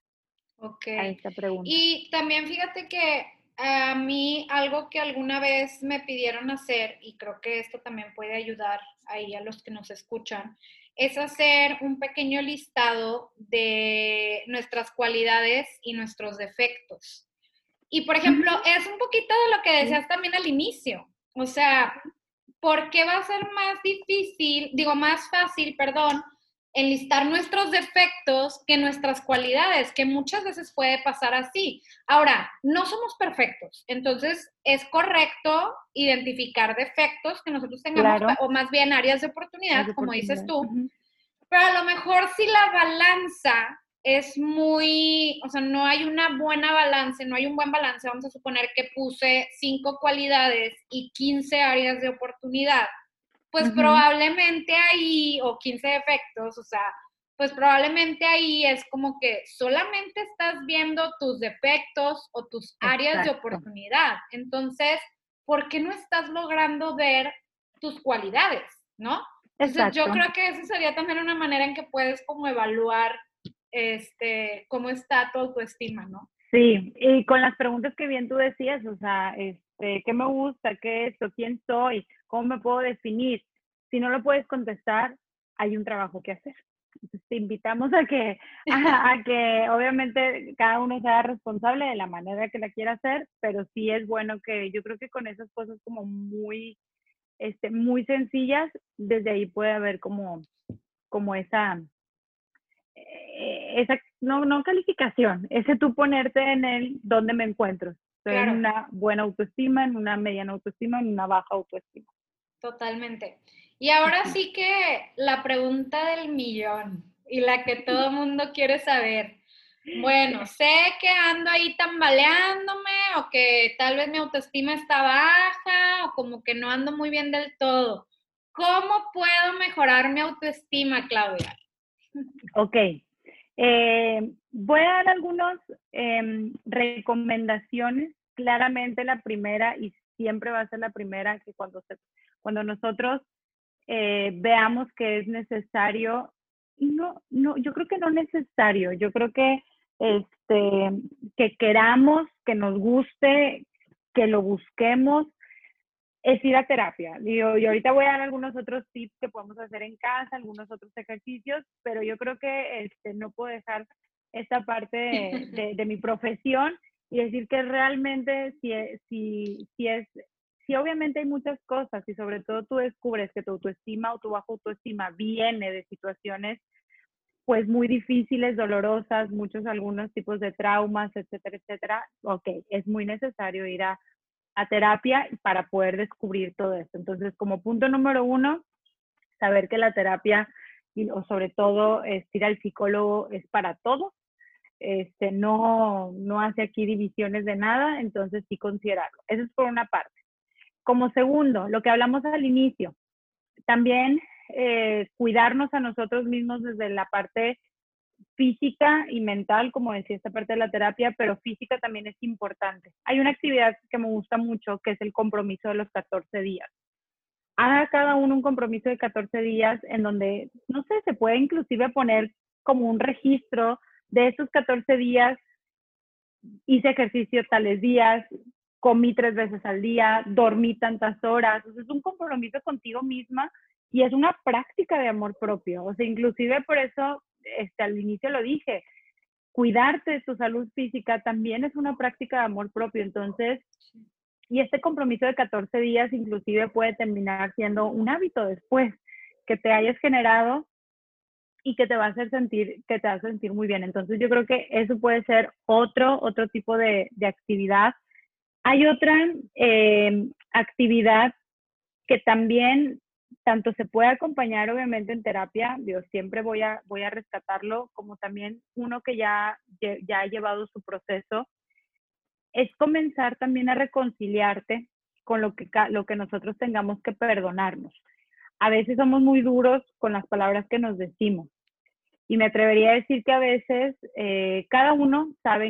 Ok. a esta pregunta. Y también fíjate que a mí algo que alguna vez me pidieron hacer, y creo que esto también puede ayudar ahí a los que nos escuchan, es hacer un pequeño listado de nuestras cualidades y nuestros defectos. Y por ejemplo, es un poquito de lo que decías también al inicio. O sea, ¿por qué va a ser más difícil, digo, más fácil, perdón, enlistar nuestros defectos que nuestras cualidades, que muchas veces puede pasar así. Ahora, no somos perfectos, entonces es correcto identificar defectos que nosotros tengamos, o más bien áreas de oportunidad, como dices tú, pero a lo mejor si la balanza es muy, o sea, no hay una buena balance, no hay un buen balance, vamos a suponer que puse cinco cualidades y 15 áreas de oportunidad pues probablemente ahí, o 15 defectos, o sea, pues probablemente ahí es como que solamente estás viendo tus defectos o tus áreas de oportunidad. Entonces, ¿por qué no estás logrando ver tus cualidades, no? Entonces, yo creo que esa sería también una manera en que puedes como evaluar este, cómo está tu autoestima, ¿no? Sí, y con las preguntas que bien tú decías, o sea, este, ¿qué me gusta? ¿Qué es esto? ¿Quién soy? ¿Cómo me puedo definir? Si no lo puedes contestar, hay un trabajo que hacer. pues, te invitamos a que, a, que obviamente cada uno sea responsable de la manera que la quiera hacer, pero sí es bueno que yo creo que con esas cosas como muy, este, muy sencillas, desde ahí puede haber como, como esa, esa no, no calificación, ese tú ponerte en el dónde me encuentro. Estoy en una buena autoestima, en una mediana autoestima, en una baja autoestima. Totalmente. Y ahora sí que la pregunta del millón y la que todo el mundo quiere saber. Bueno, sé que ando ahí tambaleándome o que tal vez mi autoestima está baja o como que no ando muy bien del todo. ¿Cómo puedo mejorar mi autoestima, Claudia? Ok. Eh, voy a dar algunas em, recomendaciones. Claramente la primera, y siempre va a ser la primera, que cuando, se, cuando nosotros eh, veamos que es necesario, no, no, yo creo que no necesario, yo creo que este, que queramos, que nos guste, que lo busquemos, es ir a terapia. y ahorita voy a dar algunos otros tips que podemos hacer en casa, algunos otros ejercicios, pero yo creo que este, no puedo dejar esta parte de, de, mi profesión y decir que realmente si, si, si es y obviamente hay muchas cosas y sobre todo tú descubres que tu autoestima o tu bajo autoestima viene de situaciones pues muy difíciles, dolorosas, muchos algunos tipos de traumas, etcétera, etcétera, ok, es muy necesario ir a, a terapia para poder descubrir todo esto. Entonces, como punto número uno, saber que la terapia o sobre todo ir al psicólogo es para todos, este, no, no hace aquí divisiones de nada, entonces sí considerarlo. Eso es por una parte. Como segundo, lo que hablamos al inicio, también eh, cuidarnos a nosotros mismos desde la parte física y mental, como decía esta parte de la terapia, pero física también es importante. Hay una actividad que me gusta mucho, que es el compromiso de los 14 días. Haga cada uno un compromiso de 14 días en donde, no sé, se puede inclusive poner como un registro de esos 14 días, hice ejercicio tales días, comí tres veces al día, dormí tantas horas. es un compromiso contigo misma y es una práctica de amor propio. O sea, inclusive por eso este, al inicio lo dije, cuidarte de tu salud física también es una práctica de amor propio. Entonces, y este compromiso de 14 días inclusive puede terminar siendo un hábito después que te hayas generado y que te va a hacer sentir, que te va a sentir muy bien. Entonces yo creo que eso puede ser otro, otro tipo de, de actividad hay otra eh, actividad que también tanto se puede acompañar obviamente en terapia, yo siempre voy a, voy a rescatarlo, como también uno que ya, ya ha llevado su proceso, es comenzar también a reconciliarte con lo que, lo que nosotros tengamos que perdonarnos. A veces somos muy duros con las palabras que nos decimos. Y me atrevería a decir que a veces eh, cada uno sabe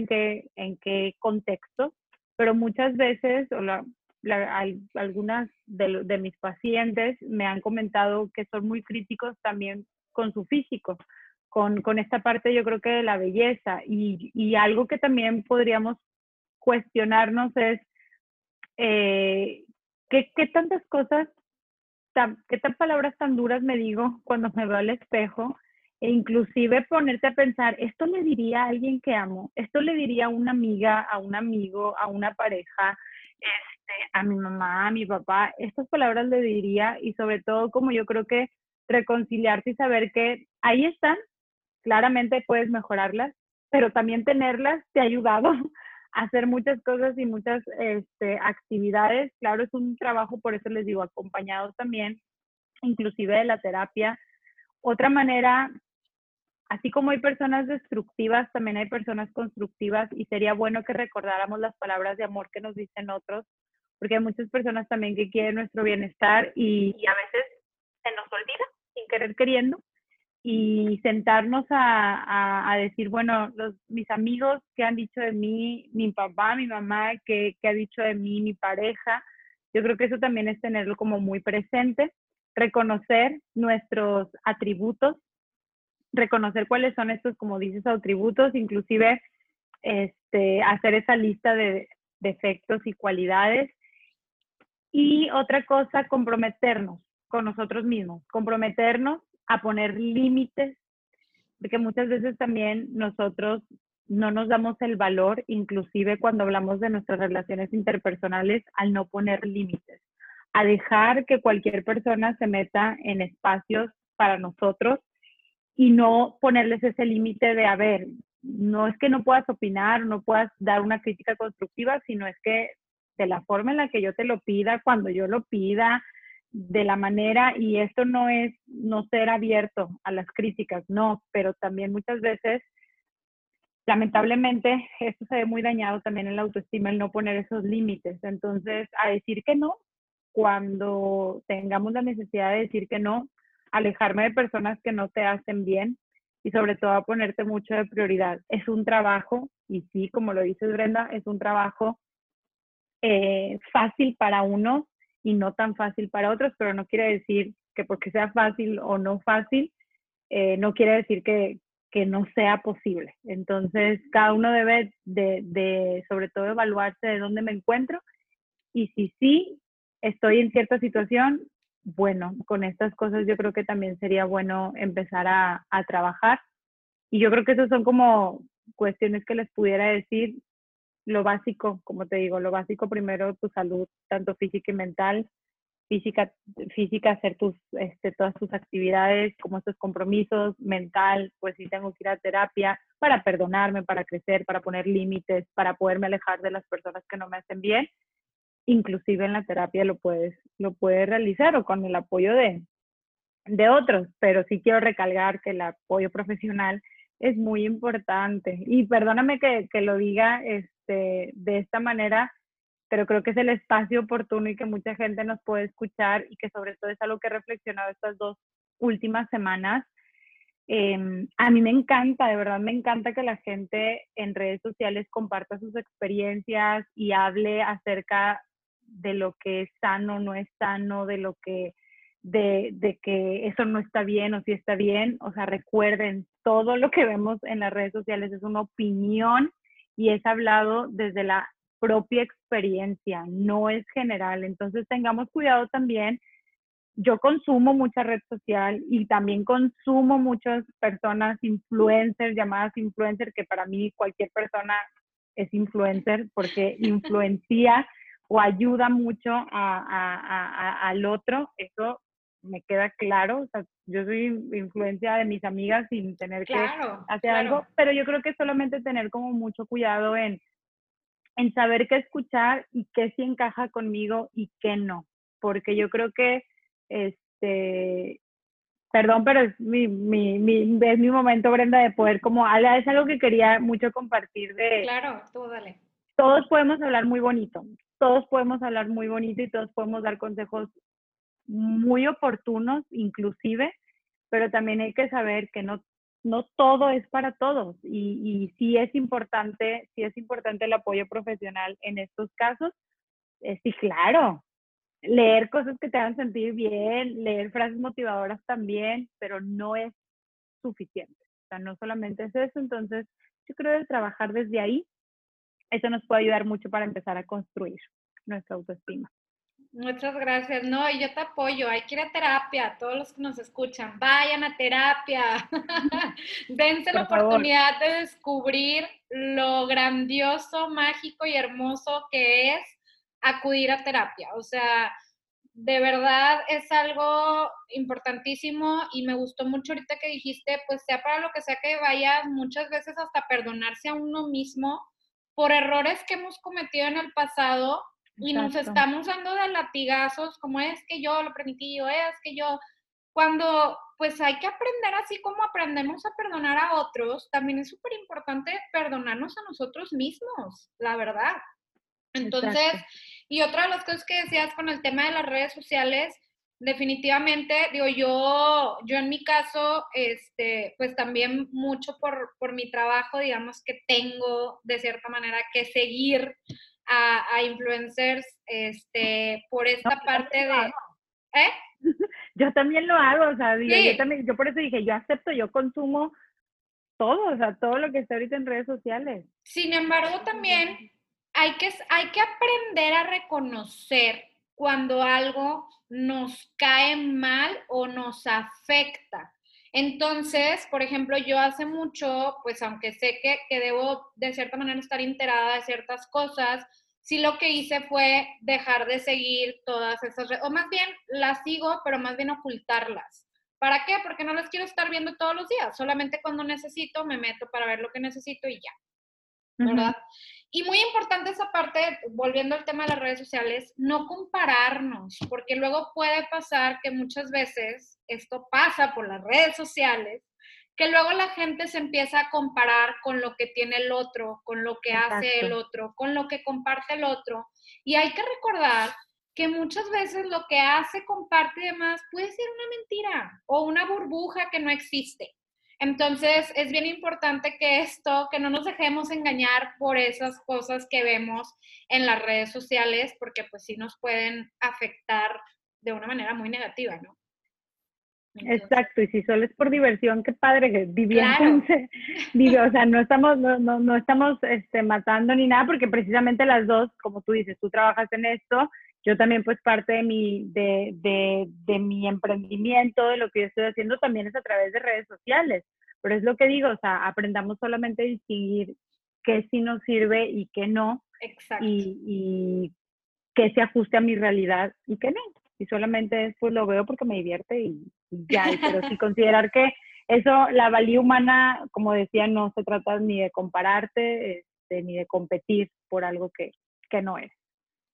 en qué, contexto pero muchas veces, o la, algunas de, de, mis pacientes me han comentado que son muy críticos también con su físico, con, con esta parte yo creo que de la belleza. Y, y algo que también podríamos cuestionarnos es eh, ¿qué, ¿qué, tantas cosas, tan, qué tan palabras tan duras me digo cuando me veo al espejo e inclusive ponerte a pensar, esto le diría a alguien que amo, esto le diría a una amiga, a un amigo, a una pareja, a mi mamá, a mi papá, estas palabras le diría y sobre todo como yo creo que reconciliarte y saber que ahí están, claramente puedes mejorarlas, pero también tenerlas te ha ayudado a hacer muchas cosas y muchas este, actividades. Claro, es un trabajo, por eso les digo, acompañado también, inclusive de la terapia. Otra manera así como hay personas destructivas, también hay personas constructivas y sería bueno que recordáramos las palabras de amor que nos dicen otros, porque hay muchas personas también que quieren nuestro bienestar y, a veces se nos olvida sin querer queriendo y sentarnos a, decir, bueno, los, mis amigos que han dicho de mí, mi papá, mi mamá, que ha dicho de mí, mi pareja, yo creo que eso también es tenerlo como muy presente, reconocer nuestros atributos, reconocer cuáles son estos, como dices, atributos, inclusive este, hacer esa lista de defectos y cualidades. Y otra cosa, comprometernos con nosotros mismos, comprometernos a poner límites porque muchas veces también nosotros no nos damos el valor, inclusive cuando hablamos de nuestras relaciones interpersonales, al no poner límites, a dejar que cualquier persona se meta en espacios para nosotros y no ponerles ese límite de, a ver, no es que no puedas opinar, no puedas dar una crítica constructiva, sino es que de la forma en la que yo te lo pida, cuando yo lo pida, de la manera, y esto no es no ser abierto a las críticas, no, pero también muchas veces, lamentablemente, esto se ve muy dañado también en la autoestima, el no poner esos límites. Entonces, a decir que no, cuando tengamos la necesidad de decir que no, alejarme de personas que no te hacen bien y sobre todo a ponerte mucho de prioridad. Es un trabajo, y sí, como lo dices Brenda, es un trabajo eh, fácil para unos y no tan fácil para otros, pero no quiere decir que porque sea fácil o no fácil, eh, no quiere decir que, que, no sea posible. Entonces, cada uno debe de, de, sobre todo, evaluarse de dónde me encuentro y si sí estoy en cierta situación, bueno, con estas cosas yo creo que también sería bueno empezar a, a trabajar. Y yo creo que esas son como cuestiones que les pudiera decir lo básico, como te digo, lo básico primero, tu salud, tanto física y mental, física, física hacer tus, este, todas tus actividades, como estos compromisos, mental, pues sí tengo que ir a terapia para perdonarme, para crecer, para poner límites, para poderme alejar de las personas que no me hacen bien inclusive en la terapia lo puedes, lo puedes realizar o con el apoyo de, de otros, pero sí quiero recalcar que el apoyo profesional es muy importante. Y perdóname que, que lo diga este, de esta manera, pero creo que es el espacio oportuno y que mucha gente nos puede escuchar y que sobre todo es algo que he reflexionado estas dos últimas semanas. Em, a mí me encanta, de verdad me encanta que la gente en redes sociales comparta sus experiencias y hable acerca de lo que es sano, no es sano, de lo que, de, de, que eso no está bien o si está bien. O sea, recuerden, todo lo que vemos en las redes sociales es una opinión y es hablado desde la propia experiencia, no es general. Entonces tengamos cuidado también. Yo consumo mucha red social y también consumo muchas personas influencers, llamadas influencers, que para mí cualquier persona es influencer porque influencia o ayuda mucho a, al otro, eso me queda claro. O sea, yo soy influencia de mis amigas sin tener que hacer algo, pero yo creo que solamente tener como mucho cuidado en, en saber qué escuchar y qué sí encaja conmigo y qué no. Porque yo creo que, este, perdón, pero es mi, mi, mi, es mi momento, Brenda, de poder como, es algo que quería mucho compartir de... Claro, tú dale. Todos podemos hablar muy bonito, todos podemos hablar muy bonito y todos podemos dar consejos muy oportunos, inclusive, pero también hay que saber que no, no todo es para todos y, y sí es importante, sí es importante el apoyo profesional en estos casos. Eh, sí, claro, leer cosas que te hagan sentir bien, leer frases motivadoras también, pero no es suficiente. O sea, no solamente es eso, entonces yo creo que trabajar desde ahí eso nos puede ayudar mucho para empezar a construir nuestra autoestima. Muchas gracias. No, y yo te apoyo. Hay que ir a terapia. Todos los que nos escuchan, vayan a terapia. Dense la oportunidad de descubrir lo grandioso, mágico y hermoso que es acudir a terapia. O sea, de verdad es algo importantísimo y me gustó mucho ahorita que dijiste, pues sea para lo que sea que vayas, muchas veces hasta perdonarse a uno mismo por errores que hemos cometido en el pasado y nos estamos dando de latigazos, como es que yo lo permití, o es que yo, cuando pues hay que aprender así como aprendemos a perdonar a otros, también es súper importante perdonarnos a nosotros mismos, la verdad. Entonces, y otra de las cosas que decías con el tema de las redes sociales, definitivamente, digo, yo, yo en mi caso, este, pues también mucho por, por mi trabajo, digamos que tengo de cierta manera que seguir a, a influencers, este, por esta parte de... ¿Eh? Yo también lo hago, o sea, yo también, yo por eso dije, yo acepto, yo consumo todo, o sea, todo lo que está ahorita en redes sociales. Sin embargo, también hay que, hay que aprender a reconocer cuando algo nos cae mal o nos afecta. Entonces, por ejemplo, yo hace mucho, pues aunque sé que, que debo de cierta manera estar enterada de ciertas cosas, sí lo que hice fue dejar de seguir todas esas redes, o más bien las sigo, pero más bien ocultarlas. ¿Para qué? Porque no las quiero estar viendo todos los días, solamente cuando necesito me meto para ver lo que necesito y ya. ¿Verdad? Y muy importante esa parte, volviendo al tema de las redes sociales, no compararnos, porque luego puede pasar que muchas veces esto pasa por las redes sociales, que luego la gente se empieza a comparar con lo que tiene el otro, con lo que hace el otro, con lo que comparte el otro. Y hay que recordar que muchas veces lo que hace, comparte y demás puede ser una mentira o una burbuja que no existe. Entonces, es bien importante que esto, que no nos dejemos engañar por esas cosas que vemos en las redes sociales, porque pues sí nos pueden afectar de una manera muy negativa, ¿no? Exacto, y si solo es por diversión, qué padre, diviértanse, claro. o sea, no estamos, no, no, no estamos este, matando ni nada, porque precisamente las dos, como tú dices, tú trabajas en esto, yo también pues parte de mi, de, de, de mi emprendimiento, de lo que yo estoy haciendo también es a través de redes sociales, pero es lo que digo, o sea, aprendamos solamente a distinguir qué sí nos sirve y qué no, Exacto. y, y qué se ajuste a mi realidad y qué no y solamente pues lo veo porque me divierte y, ya, pero sí considerar que eso, la valía humana, como decía, no se trata ni de compararte este, ni de competir por algo que, que no es.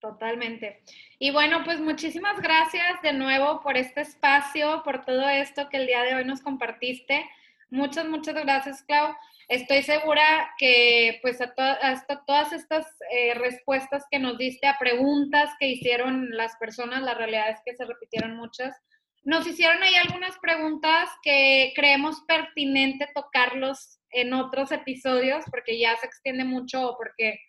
Totalmente. Y bueno, pues muchísimas gracias de nuevo por este espacio, por todo esto que el día de hoy nos compartiste. Muchas, muchas gracias, Clau. Estoy segura que pues a, todas estas eh, respuestas que nos diste a preguntas que hicieron las personas, la realidad es que se repitieron muchas, nos hicieron ahí algunas preguntas que creemos pertinente tocarlos en otros episodios porque ya se extiende mucho o porque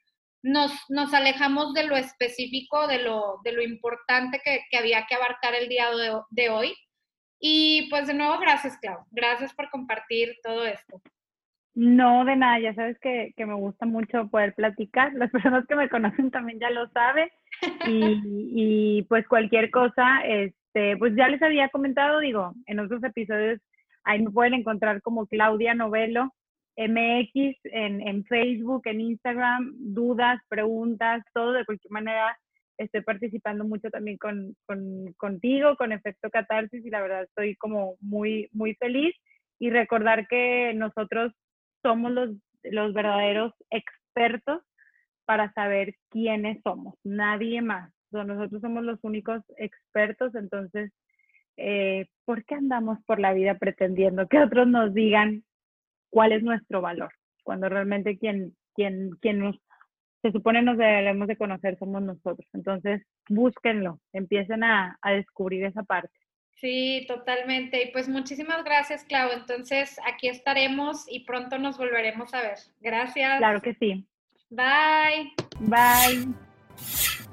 nos, nos alejamos de lo específico, de lo, de lo importante que, que había que abarcar el día de hoy. Y pues de nuevo, gracias, Clau. Gracias por compartir todo esto. No, de nada, ya sabes que, que, me gusta mucho poder platicar. Las personas que me conocen también ya lo saben. Y, y, pues cualquier cosa, este, pues ya les había comentado, digo, en otros episodios ahí me pueden encontrar como Claudia Novelo MX en, en Facebook, en Instagram, dudas, preguntas, todo de cualquier manera. Estoy participando mucho también con, con, contigo, con Efecto Catarsis y la verdad estoy como muy, muy feliz y recordar que nosotros somos los, los verdaderos expertos para saber quiénes somos, nadie más. Nosotros somos los únicos expertos, entonces, eh, ¿por qué andamos por la vida pretendiendo que otros nos digan cuál es nuestro valor? Cuando realmente quien, quien, quien nos, se supone nos debemos de conocer somos nosotros. Entonces, búsquenlo, empiecen a, a descubrir esa parte. Sí, totalmente. Y pues muchísimas gracias, Clau. Entonces, aquí estaremos y pronto nos volveremos a ver. Gracias. Claro que sí. Bye. Bye.